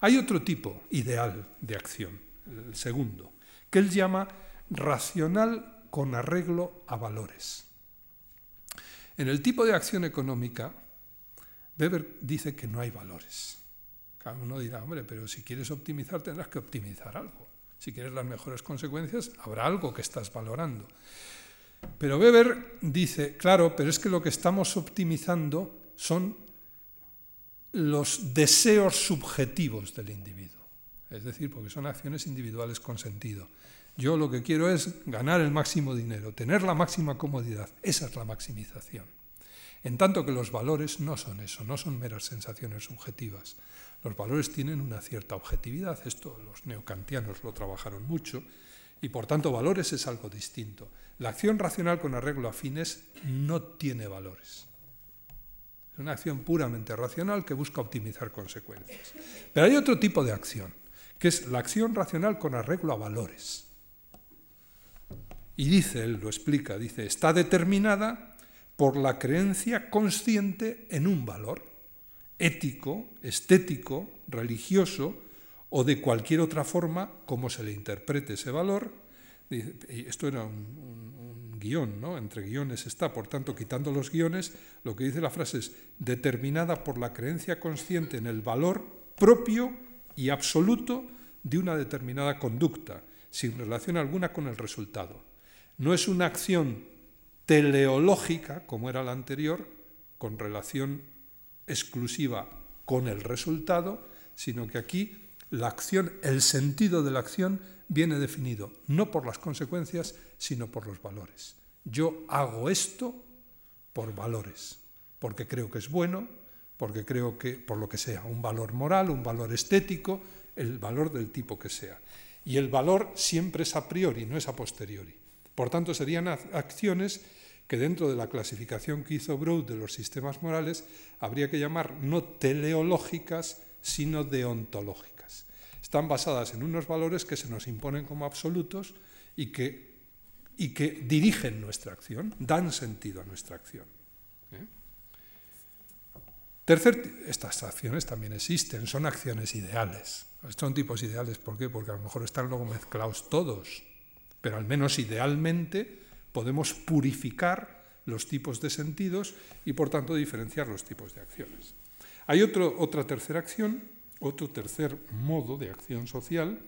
Hay otro tipo ideal de acción, el segundo, que él llama racional con arreglo a valores. En el tipo de acción económica, Weber dice que no hay valores. Cada uno dirá, hombre, pero si quieres optimizar tendrás que optimizar algo. Si quieres las mejores consecuencias, habrá algo que estás valorando. Pero Weber dice, claro, pero es que lo que estamos optimizando son los deseos subjetivos del individuo. Es decir, porque son acciones individuales con sentido. Yo lo que quiero es ganar el máximo dinero, tener la máxima comodidad. Esa es la maximización. En tanto que los valores no son eso, no son meras sensaciones subjetivas. Los valores tienen una cierta objetividad, esto los neocantianos lo trabajaron mucho, y por tanto valores es algo distinto. La acción racional con arreglo a fines no tiene valores. Es una acción puramente racional que busca optimizar consecuencias. Pero hay otro tipo de acción, que es la acción racional con arreglo a valores. Y dice, él lo explica, dice, está determinada por la creencia consciente en un valor, ético, estético, religioso o de cualquier otra forma, como se le interprete ese valor. Esto era un, guion, ¿no? Entre guiones está, por tanto, quitando los guiones, lo que dice la frase es determinada por la creencia consciente en el valor propio y absoluto de una determinada conducta, sin relación alguna con el resultado. No es una acción teleológica, como era la anterior, con relación exclusiva con el resultado, sino que aquí la acción, el sentido de la acción viene definido no por las consecuencias, sino por los valores. Yo hago esto por valores, porque creo que es bueno, porque creo que, por lo que sea, un valor moral, un valor estético, el valor del tipo que sea. Y el valor siempre es a priori, no es a posteriori. Por tanto, serían acciones que dentro de la clasificación que hizo Broad de los sistemas morales habría que llamar no teleológicas, sino deontológicas. Están basadas en unos valores que se nos imponen como absolutos y que, y que dirigen nuestra acción, dan sentido a nuestra acción. ¿eh? Tercer, estas acciones también existen, son acciones ideales. Son tipos ideales, ¿por qué? Porque a lo mejor están luego mezclados todos pero al menos idealmente podemos purificar los tipos de sentidos y por tanto diferenciar los tipos de acciones. Hay otra tercera acción, otro tercer modo de acción social,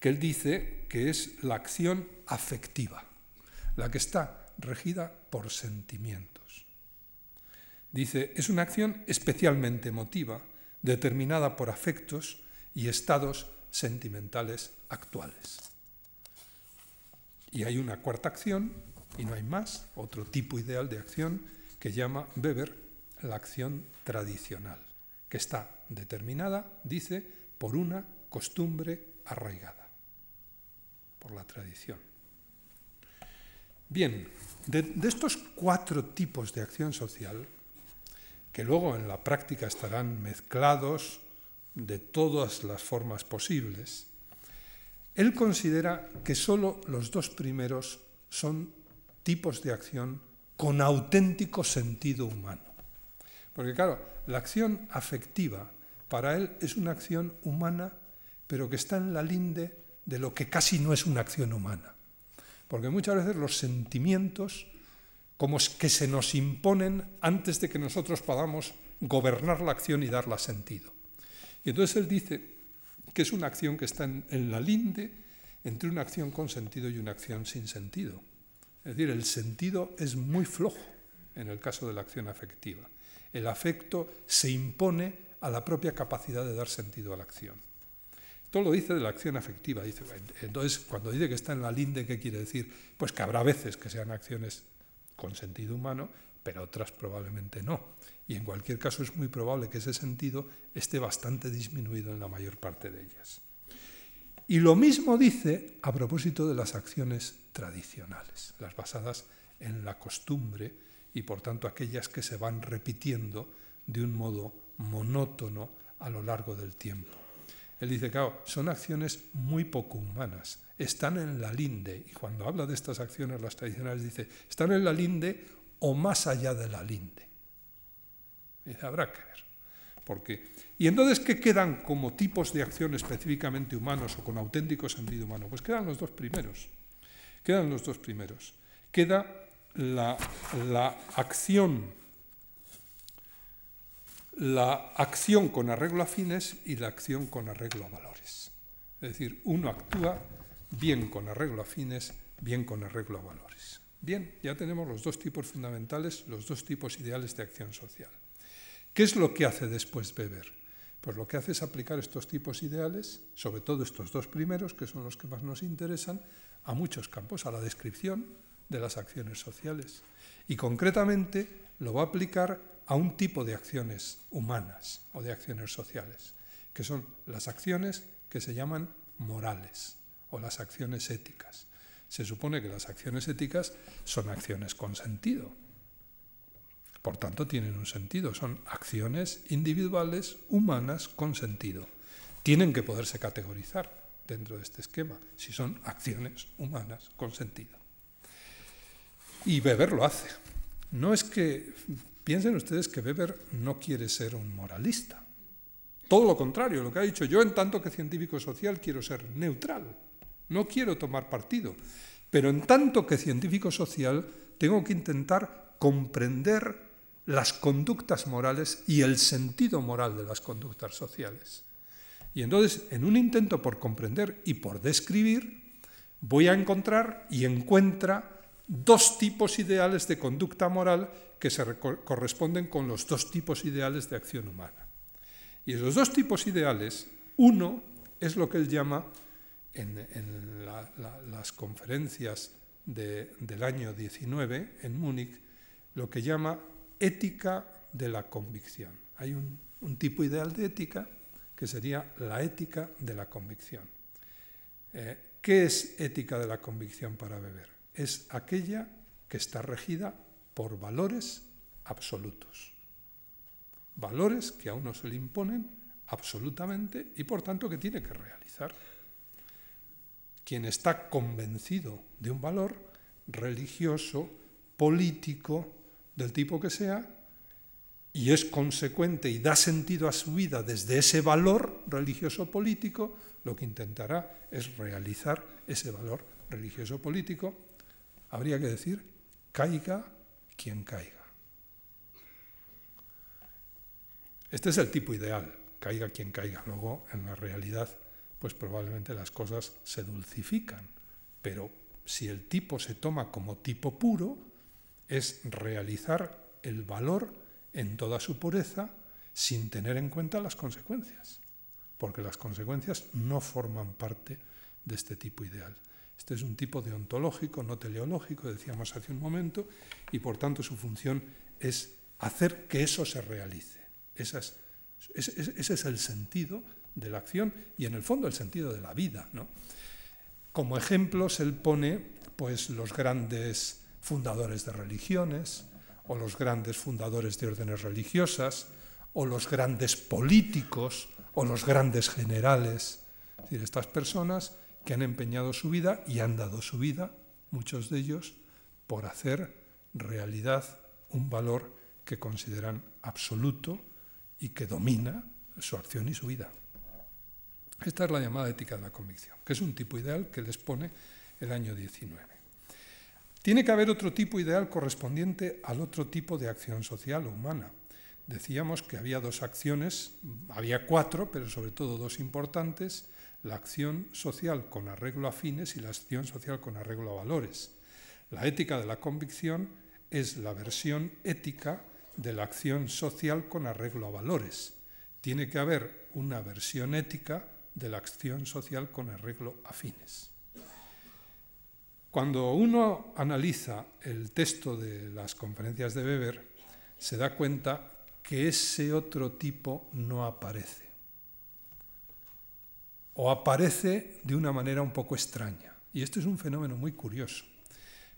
que él dice que es la acción afectiva, la que está regida por sentimientos. Dice, es una acción especialmente emotiva, determinada por afectos y estados sentimentales actuales. Y hay una cuarta acción, y no hay más, otro tipo ideal de acción que llama Weber la acción tradicional, que está determinada, dice, por una costumbre arraigada, por la tradición. Bien, de, estos cuatro tipos de acción social, que luego en la práctica estarán mezclados de todas las formas posibles, él considera que sólo los dos primeros son tipos de acción con auténtico sentido humano. Porque claro, la acción afectiva para él es una acción humana, pero que está en la linde de lo que casi no es una acción humana. Porque muchas veces los sentimientos, como que se nos imponen antes de que nosotros podamos gobernar la acción y darla sentido. Y entonces él dice que es una acción que está en, la linde entre una acción con sentido y una acción sin sentido. Es decir, el sentido es muy flojo en el caso de la acción afectiva. El afecto se impone a la propia capacidad de dar sentido a la acción. Esto lo dice de la acción afectiva. Entonces, cuando dice que está en la linde, ¿qué quiere decir? Pues que habrá veces que sean acciones con sentido humano, pero otras probablemente no y en cualquier caso es muy probable que ese sentido esté bastante disminuido en la mayor parte de ellas. Y lo mismo dice a propósito de las acciones tradicionales, las basadas en la costumbre y por tanto aquellas que se van repitiendo de un modo monótono a lo largo del tiempo. Él dice, claro, son acciones muy poco humanas, están en la linde, y cuando habla de estas acciones, las tradicionales dice, están en la linde o más allá de la linde. Habrá que ver. Porque, ¿Y entonces qué quedan como tipos de acción específicamente humanos o con auténtico sentido humano? Pues quedan los dos primeros. Quedan los dos primeros. Queda la, la acción la acción con arreglo a fines y la acción con arreglo a valores. Es decir, uno actúa bien con arreglo a fines, bien con arreglo a valores. Bien, ya tenemos los dos tipos fundamentales, los dos tipos ideales de acción social. ¿Qué es lo que hace después Weber? Pues lo que hace es aplicar estos tipos ideales, sobre todo estos dos primeros, que son los que más nos interesan, a muchos campos, a la descripción de las acciones sociales. Y concretamente lo va a aplicar a un tipo de acciones humanas o de acciones sociales, que son las acciones que se llaman morales o las acciones éticas. Se supone que las acciones éticas son acciones con sentido. Por tanto, tienen un sentido. Son acciones individuales, humanas, con sentido. Tienen que poderse categorizar dentro de este esquema, si son acciones humanas con sentido. Y Weber lo hace. No es que Piensen ustedes que Weber no quiere ser un moralista. Todo lo contrario, lo que ha dicho yo en tanto que científico social quiero ser neutral. No quiero tomar partido. Pero en tanto que científico social tengo que intentar comprender las conductas morales y el sentido moral de las conductas sociales. Y entonces, en un intento por comprender y por describir, voy a encontrar y encuentra dos tipos ideales de conducta moral que se corresponden con los dos tipos ideales de acción humana. Y esos dos tipos ideales, uno es lo que él llama en, las conferencias del año 19 en Múnich, lo que llama ética de la convicción. Hay un, tipo ideal de ética que sería la ética de la convicción. Eh, ¿Qué es ética de la convicción para beber? Es aquella que está regida por valores absolutos. Valores que a uno se le imponen absolutamente y por tanto que tiene que realizar. Quien está convencido de un valor religioso, político, del tipo que sea, y es consecuente y da sentido a su vida desde ese valor religioso político, lo que intentará es realizar ese valor religioso político, habría que decir, caiga quien caiga. Este es el tipo ideal, caiga quien caiga. Luego, en la realidad, pues probablemente las cosas se dulcifican, pero si el tipo se toma como tipo puro, es realizar el valor en toda su pureza sin tener en cuenta las consecuencias, porque las consecuencias no forman parte de este tipo ideal. Este es un tipo deontológico, no teleológico, decíamos hace un momento, y por tanto su función es hacer que eso se realice. ese, es el sentido de la acción y en el fondo el sentido de la vida. Como ejemplos él pone pues, los grandes fundadores de religiones o los grandes fundadores de órdenes religiosas o los grandes políticos o los grandes generales. Es decir, estas personas que han empeñado su vida y han dado su vida, muchos de ellos, por hacer realidad un valor que consideran absoluto y que domina su acción y su vida. Esta es la llamada ética de la convicción, que es un tipo ideal que les pone el año 19. Tiene que haber otro tipo ideal correspondiente al otro tipo de acción social o humana. Decíamos que había dos acciones, había cuatro, pero sobre todo dos importantes, la acción social con arreglo a fines y la acción social con arreglo a valores. La ética de la convicción es la versión ética de la acción social con arreglo a valores. Tiene que haber una versión ética de la acción social con arreglo a fines. Cuando uno analiza el texto de las conferencias de Weber, se da cuenta que ese otro tipo no aparece o aparece de una manera un poco extraña. Y este es un fenómeno muy curioso.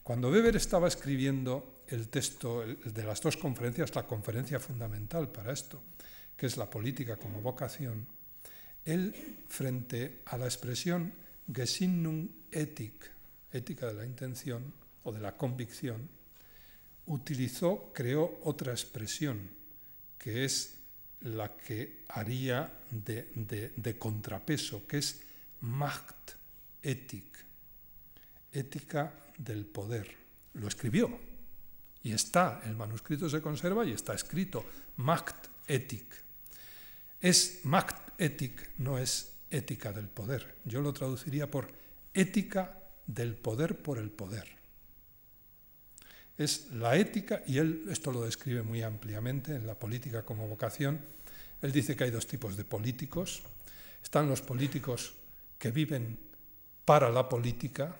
Cuando Weber estaba escribiendo el texto de las dos conferencias, la conferencia fundamental para esto, que es la política como vocación, Él, frente a la expresión Gesinnung Ethik, ética de la intención o de la convicción, utilizó, creó otra expresión, que es la que haría de, contrapeso, que es Macht Ethik, ética del poder. Lo escribió y está, el manuscrito se conserva y está escrito, Macht Ethik. Es Macht Ethik, no es ética del poder. Yo lo traduciría por ética del poder por el poder. Es la ética, y él esto lo describe muy ampliamente en la política como vocación. Él dice que hay dos tipos de políticos. Están los políticos que viven para la política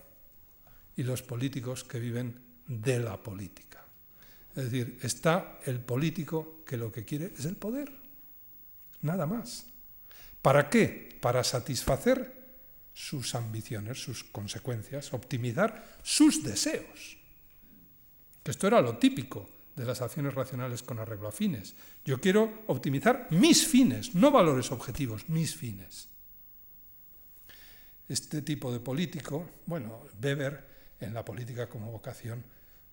y los políticos que viven de la política. Es decir, está el político que lo que quiere es el poder, nada más. ¿Para qué? Para satisfacer sus ambiciones, sus consecuencias, optimizar sus deseos. Esto era lo típico de las acciones racionales con arreglo a fines. Yo quiero optimizar mis fines, no valores objetivos, mis fines. Este tipo de político, bueno, Weber en la política como vocación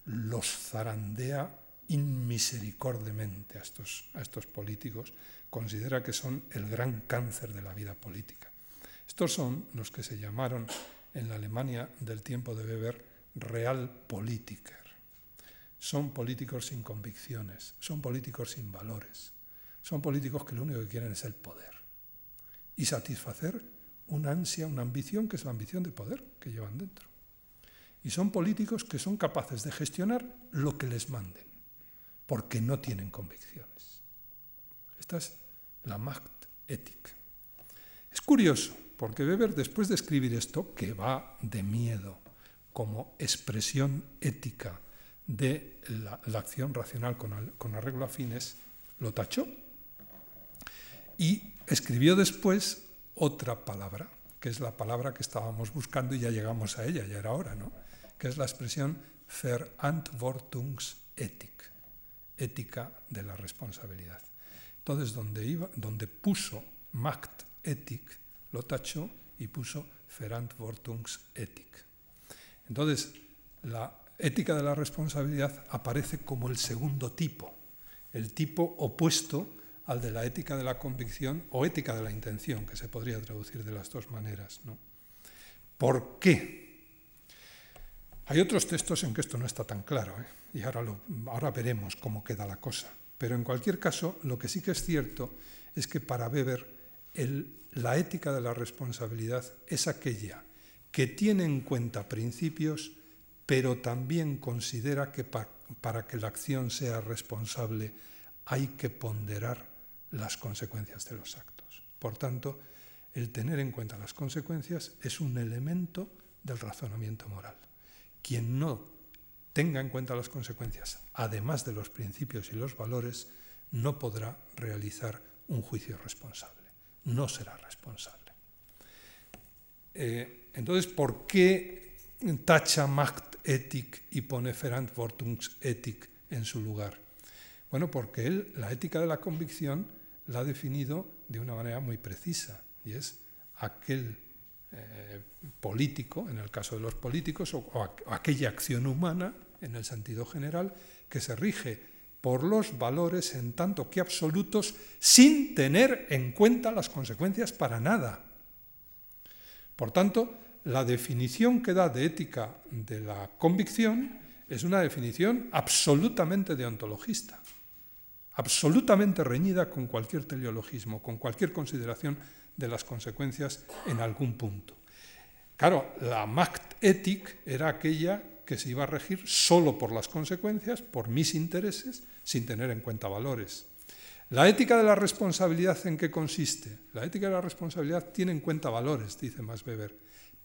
los zarandea inmisericordemente a estos, a estos políticos, considera que son el gran cáncer de la vida política. Estos son los que se llamaron en la Alemania del tiempo de Weber Realpolitiker. Son políticos sin convicciones, son políticos sin valores, son políticos que lo único que quieren es el poder y satisfacer una ansia, una ambición que es la ambición de poder que llevan dentro. Y son políticos que son capaces de gestionar lo que les manden, porque no tienen convicciones. Esta es la Macht Ethik. Es curioso, porque Weber, después de escribir esto, que va de miedo como expresión ética de la, acción racional con, con arreglo a fines, lo tachó. Y escribió después otra palabra, que es la palabra que estábamos buscando y ya llegamos a ella, ya era hora, ¿no? que es la expresión Verantwortungsethik, ética de la responsabilidad. Entonces, donde, puso Machtethik, lo tachó y puso Verantwortungsethik. Entonces, la ética de la responsabilidad aparece como el segundo tipo, el tipo opuesto al de la ética de la convicción o ética de la intención, que se podría traducir de las dos maneras. ¿no? ¿Por qué? Hay otros textos en que esto no está tan claro, ¿eh? y ahora veremos cómo queda la cosa. Pero en cualquier caso, lo que sí que es cierto es que para Weber la ética de la responsabilidad es aquella que tiene en cuenta principios, pero también considera que para que la acción sea responsable hay que ponderar las consecuencias de los actos. Por tanto, el tener en cuenta las consecuencias es un elemento del razonamiento moral. Quien no tenga en cuenta las consecuencias, además de los principios y los valores, no podrá realizar un juicio responsable no será responsable. Eh, entonces, ¿por qué tacha Machtethik y pone Verantwortungsethik en su lugar? Bueno, porque él la ética de la convicción la ha definido de una manera muy precisa, y es aquel político, en el caso de los políticos, o aquella acción humana, en el sentido general, que se rige por los valores en tanto que absolutos sin tener en cuenta las consecuencias para nada. Por tanto, la definición que da de ética de la convicción es una definición absolutamente deontologista, absolutamente reñida con cualquier teleologismo, con cualquier consideración de las consecuencias en algún punto. Claro, la Machtethik era aquella que se iba a regir solo por las consecuencias, por mis intereses, sin tener en cuenta valores. La ética de la responsabilidad en qué consiste? La ética de la responsabilidad tiene en cuenta valores, dice Max Weber,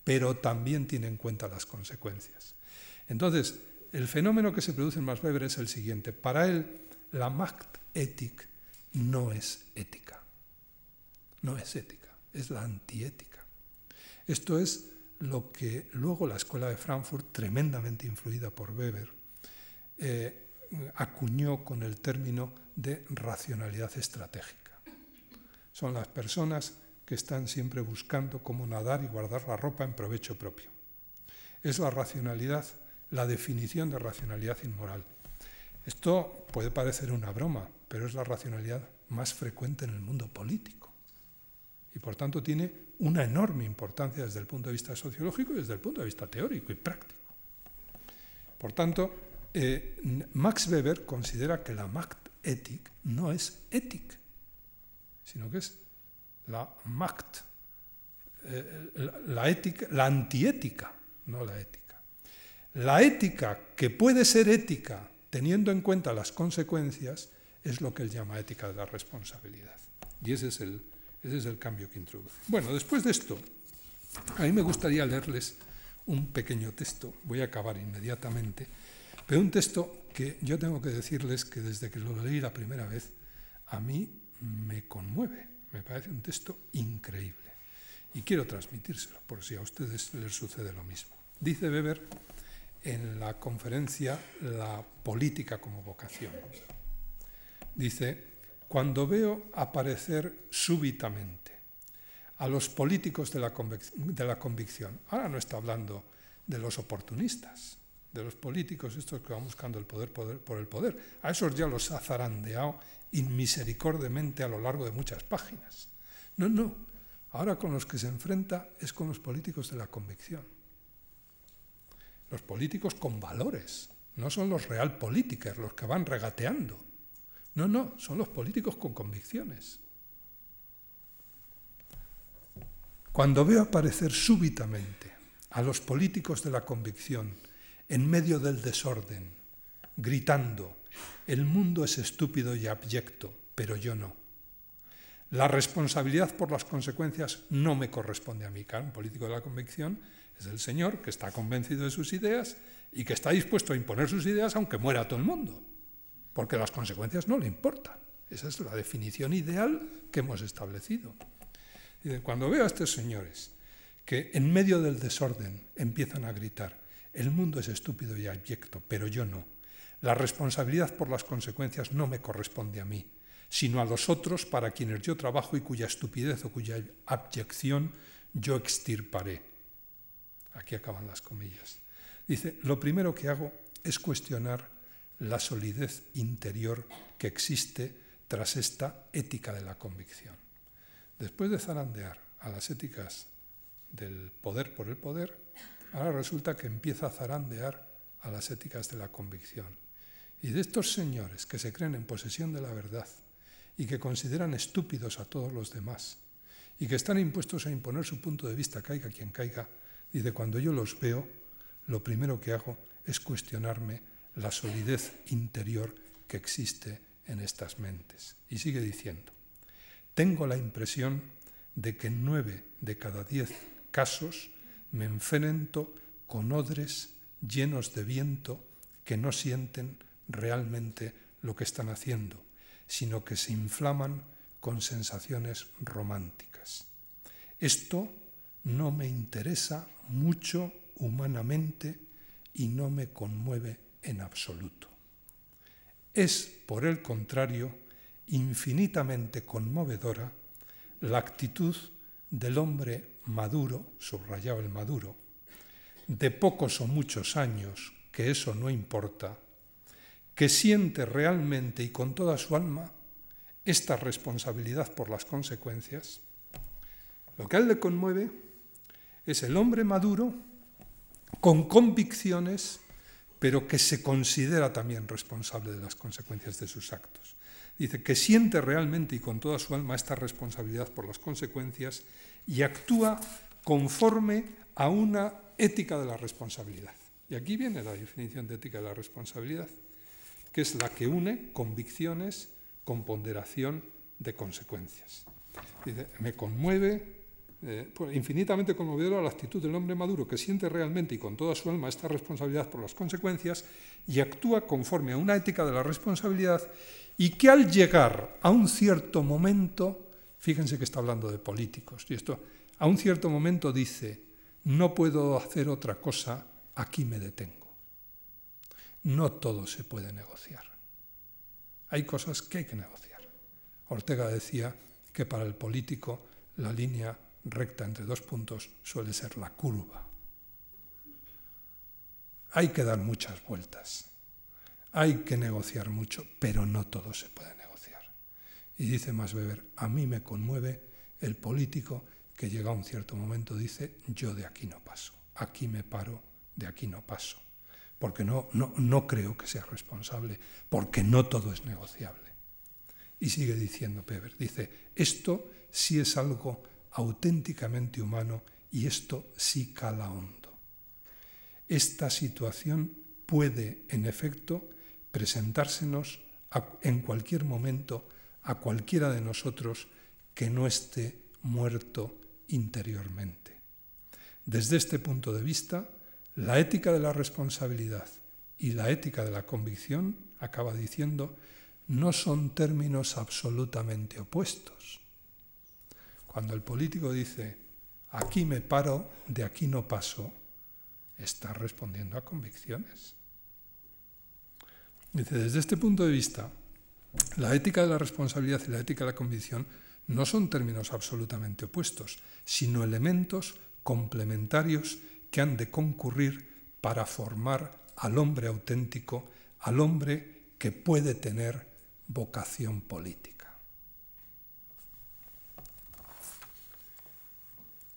pero también tiene en cuenta las consecuencias. Entonces, el fenómeno que se produce en Max Weber es el siguiente. Para él, la Machtethik no es ética. No es ética, es la antiética. Esto es lo que luego la Escuela de Frankfurt, tremendamente influida por Weber, eh, acuñó con el término de racionalidad estratégica. Son las personas que están siempre buscando cómo nadar y guardar la ropa en provecho propio. Es la racionalidad, la definición de racionalidad inmoral. Esto puede parecer una broma, pero es la racionalidad más frecuente en el mundo político. Y por tanto tiene una enorme importancia desde el punto de vista sociológico y desde el punto de vista teórico y práctico. Por tanto, eh, Max Weber considera que la Machtethik no es ética, sino que es la Macht, eh, la, ética, la antiética, no la ética. La ética que puede ser ética teniendo en cuenta las consecuencias es lo que él llama ética de la responsabilidad. Y ese es el, ese es el cambio que introduce. Bueno, después de esto, a mí me gustaría leerles un pequeño texto, voy a acabar inmediatamente, pero un texto que yo tengo que decirles que desde que lo leí la primera vez, a mí me conmueve, me parece un texto increíble. Y quiero transmitírselo, por si a ustedes les sucede lo mismo. Dice Weber en la conferencia La política como vocación. Dice, cuando veo aparecer súbitamente a los políticos de la, convicción, ahora no está hablando de los oportunistas, de los políticos, estos que van buscando el poder, por el poder. A esos ya los ha zarandeado inmisericordemente a lo largo de muchas páginas. No, no. Ahora con los que se enfrenta es con los políticos de la convicción. Los políticos con valores. No son los real los que van regateando. No, no, son los políticos con convicciones. Cuando veo aparecer súbitamente a los políticos de la convicción en medio del desorden, gritando, el mundo es estúpido y abyecto, pero yo no. La responsabilidad por las consecuencias no me corresponde a mí. un político de la convicción es el señor que está convencido de sus ideas y que está dispuesto a imponer sus ideas aunque muera todo el mundo, porque las consecuencias no le importan. Esa es la definición ideal que hemos establecido. cuando veo a estos señores que en medio del desorden empiezan a gritar, el mundo es estúpido y abyecto, pero yo no. La responsabilidad por las consecuencias no me corresponde a mí, sino a los otros para quienes yo trabajo y cuya estupidez o cuya abyección yo extirparé. Aquí acaban las comillas. Dice, lo primero que hago es cuestionar la solidez interior que existe tras esta ética de la convicción. Después de zarandear a las éticas del poder por el poder, Ahora resulta que empieza a zarandear a las éticas de la convicción. Y de estos señores que se creen en posesión de la verdad y que consideran estúpidos a todos los demás y que están impuestos a imponer su punto de vista, caiga quien caiga, dice, cuando yo los veo, lo primero que hago es cuestionarme la solidez interior que existe en estas mentes. Y sigue diciendo, tengo la impresión de que en nueve de cada diez casos me enfrento con odres llenos de viento que no sienten realmente lo que están haciendo, sino que se inflaman con sensaciones románticas. Esto no me interesa mucho humanamente y no me conmueve en absoluto. Es, por el contrario, infinitamente conmovedora la actitud del hombre maduro, subrayaba el maduro, de pocos o muchos años, que eso no importa, que siente realmente y con toda su alma esta responsabilidad por las consecuencias, lo que a él le conmueve es el hombre maduro con convicciones, pero que se considera también responsable de las consecuencias de sus actos. Dice que siente realmente y con toda su alma esta responsabilidad por las consecuencias y actúa conforme a una ética de la responsabilidad. Y aquí viene la definición de ética de la responsabilidad, que es la que une convicciones con ponderación de consecuencias. Dice, me conmueve, eh, pues, infinitamente conmovedora la actitud del hombre maduro que siente realmente y con toda su alma esta responsabilidad por las consecuencias y actúa conforme a una ética de la responsabilidad y que al llegar a un cierto momento, fíjense que está hablando de políticos, y esto a un cierto momento dice, no puedo hacer otra cosa, aquí me detengo. No todo se puede negociar. Hay cosas que hay que negociar. Ortega decía que para el político la línea recta entre dos puntos suele ser la curva. Hay que dar muchas vueltas, hay que negociar mucho, pero no todo se puede negociar. Y dice más Weber, a mí me conmueve el político que llega a un cierto momento dice, yo de aquí no paso, aquí me paro, de aquí no paso, porque no, no, no creo que sea responsable, porque no todo es negociable. Y sigue diciendo Weber, dice, esto sí es algo auténticamente humano y esto sí cala hondo. Esta situación puede, en efecto, presentársenos en cualquier momento a cualquiera de nosotros que no esté muerto interiormente. Desde este punto de vista, la ética de la responsabilidad y la ética de la convicción, acaba diciendo, no son términos absolutamente opuestos. Cuando el político dice, aquí me paro, de aquí no paso, está respondiendo a convicciones. Dice, desde este punto de vista, la ética de la responsabilidad y la ética de la convicción no son términos absolutamente opuestos, sino elementos complementarios que han de concurrir para formar al hombre auténtico, al hombre que puede tener vocación política.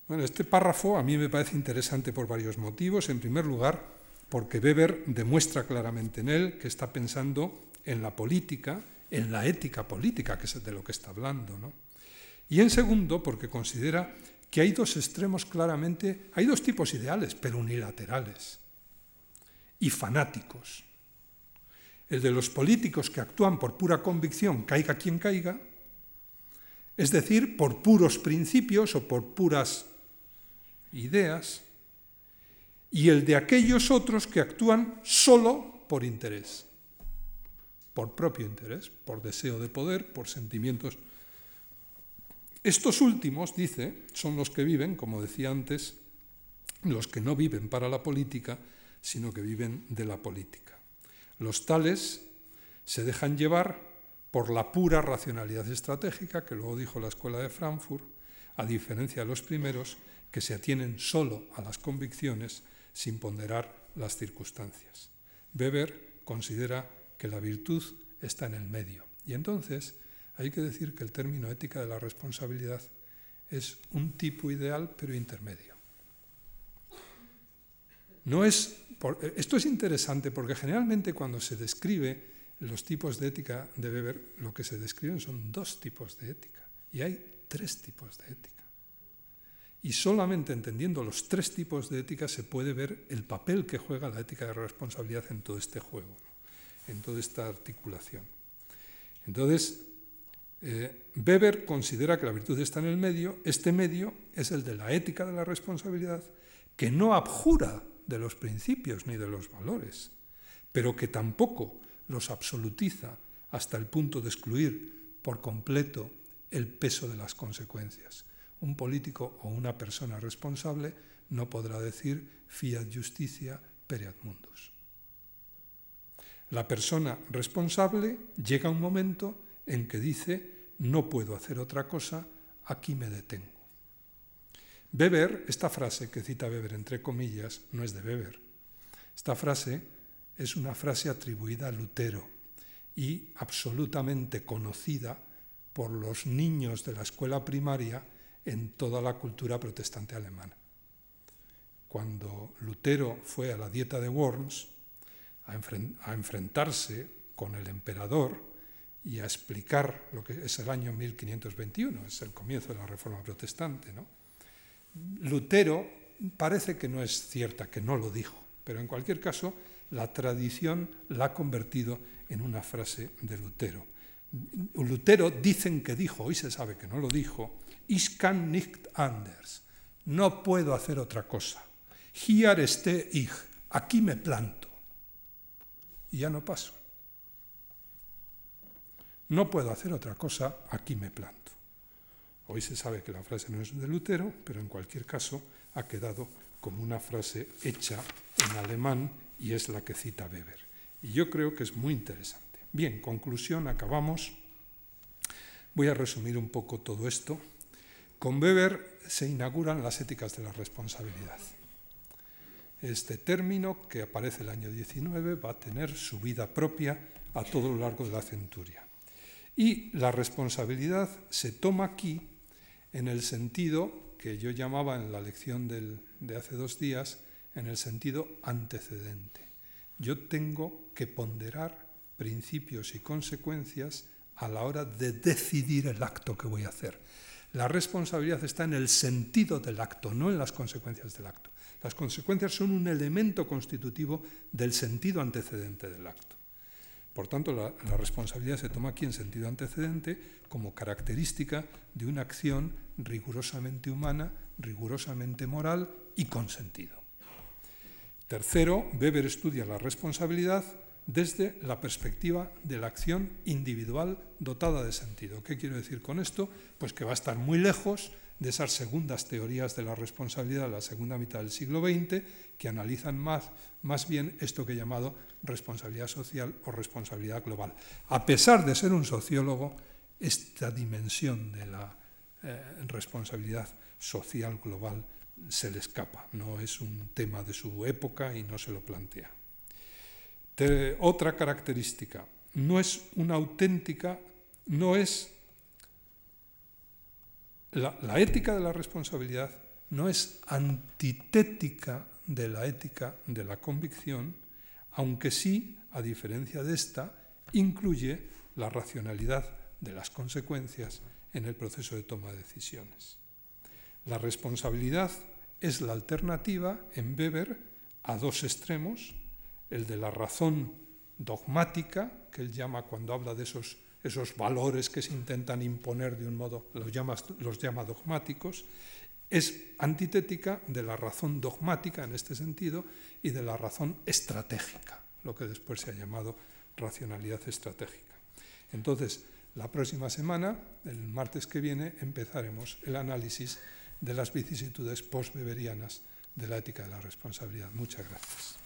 Bueno, este párrafo a mí me parece interesante por varios motivos. En primer lugar, porque Weber demuestra claramente en él que está pensando en la política, en la ética política, que es de lo que está hablando. ¿no? Y en segundo, porque considera que hay dos extremos claramente, hay dos tipos ideales, pero unilaterales y fanáticos. El de los políticos que actúan por pura convicción, caiga quien caiga, es decir, por puros principios o por puras ideas, y el de aquellos otros que actúan solo por interés, por propio interés, por deseo de poder, por sentimientos estos últimos, dice, son los que viven, como decía antes, los que no viven para la política, sino que viven de la política. Los tales se dejan llevar por la pura racionalidad estratégica, que luego dijo la Escuela de Frankfurt, a diferencia de los primeros, que se atienen solo a las convicciones sin ponderar las circunstancias. Weber considera que la virtud está en el medio. Y entonces hay que decir que el término ética de la responsabilidad es un tipo ideal pero intermedio. No es, esto es interesante porque generalmente cuando se describe los tipos de ética de Weber, lo que se describen son dos tipos de ética y hay tres tipos de ética. Y solamente entendiendo los tres tipos de ética se puede ver el papel que juega la ética de responsabilidad en todo este juego, en toda esta articulación. Entonces, eh, Weber considera que la virtud está en el medio, este medio es el de la ética de la responsabilidad, que no abjura de los principios ni de los valores, pero que tampoco los absolutiza hasta el punto de excluir por completo el peso de las consecuencias. Un político o una persona responsable no podrá decir fiat justicia pereat mundus. La persona responsable llega a un momento en que dice, no puedo hacer otra cosa, aquí me detengo. Weber, esta frase que cita Weber entre comillas, no es de Weber. Esta frase es una frase atribuida a Lutero y absolutamente conocida por los niños de la escuela primaria en toda la cultura protestante alemana. Cuando Lutero fue a la dieta de Worms a, enfrentarse con el emperador, y a explicar lo que es el año 1521, es el comienzo de la Reforma Protestante. ¿no? Lutero parece que no es cierta, que no lo dijo, pero en cualquier caso la tradición la ha convertido en una frase de Lutero. Lutero dicen que dijo, hoy se sabe que no lo dijo, Ich kann nicht anders, no puedo hacer otra cosa. Hier este ich, aquí me planto. Y ya no paso. No puedo hacer otra cosa, aquí me planto. Hoy se sabe que la frase no es de Lutero, pero en cualquier caso ha quedado como una frase hecha en alemán y es la que cita Weber. Y yo creo que es muy interesante. Bien, conclusión, acabamos. Voy a resumir un poco todo esto. Con Weber se inauguran las éticas de la responsabilidad. Este término, que aparece el año 19, va a tener su vida propia a todo lo largo de la centuria. Y la responsabilidad se toma aquí en el sentido que yo llamaba en la lección de hace dos días, en el sentido antecedente. Yo tengo que ponderar principios y consecuencias a la hora de decidir el acto que voy a hacer. La responsabilidad está en el sentido del acto, no en las consecuencias del acto. Las consecuencias son un elemento constitutivo del sentido antecedente del acto. Por tanto, la, responsabilidad se toma aquí en sentido antecedente como característica de una acción rigurosamente humana, rigurosamente moral y con sentido. Tercero, Weber estudia la responsabilidad desde la perspectiva de la acción individual dotada de sentido. ¿Qué quiero decir con esto? Pues que va a estar muy lejos de esas segundas teorías de la responsabilidad de la segunda mitad del siglo XX, que analizan más, más bien esto que he llamado responsabilidad social o responsabilidad global. A pesar de ser un sociólogo, esta dimensión de la eh, responsabilidad social global se le escapa, no es un tema de su época y no se lo plantea otra característica, no es una auténtica, no es la, la, ética de la responsabilidad no es antitética de la ética de la convicción, aunque sí, a diferencia de esta, incluye la racionalidad de las consecuencias en el proceso de toma de decisiones. La responsabilidad es la alternativa en Weber a dos extremos, el de la razón dogmática, que él llama cuando habla de esos, esos valores que se intentan imponer de un modo, los llama, los llama dogmáticos, es antitética de la razón dogmática en este sentido y de la razón estratégica, lo que después se ha llamado racionalidad estratégica. Entonces, la próxima semana, el martes que viene, empezaremos el análisis de las vicisitudes post-beberianas de la ética de la responsabilidad. Muchas gracias.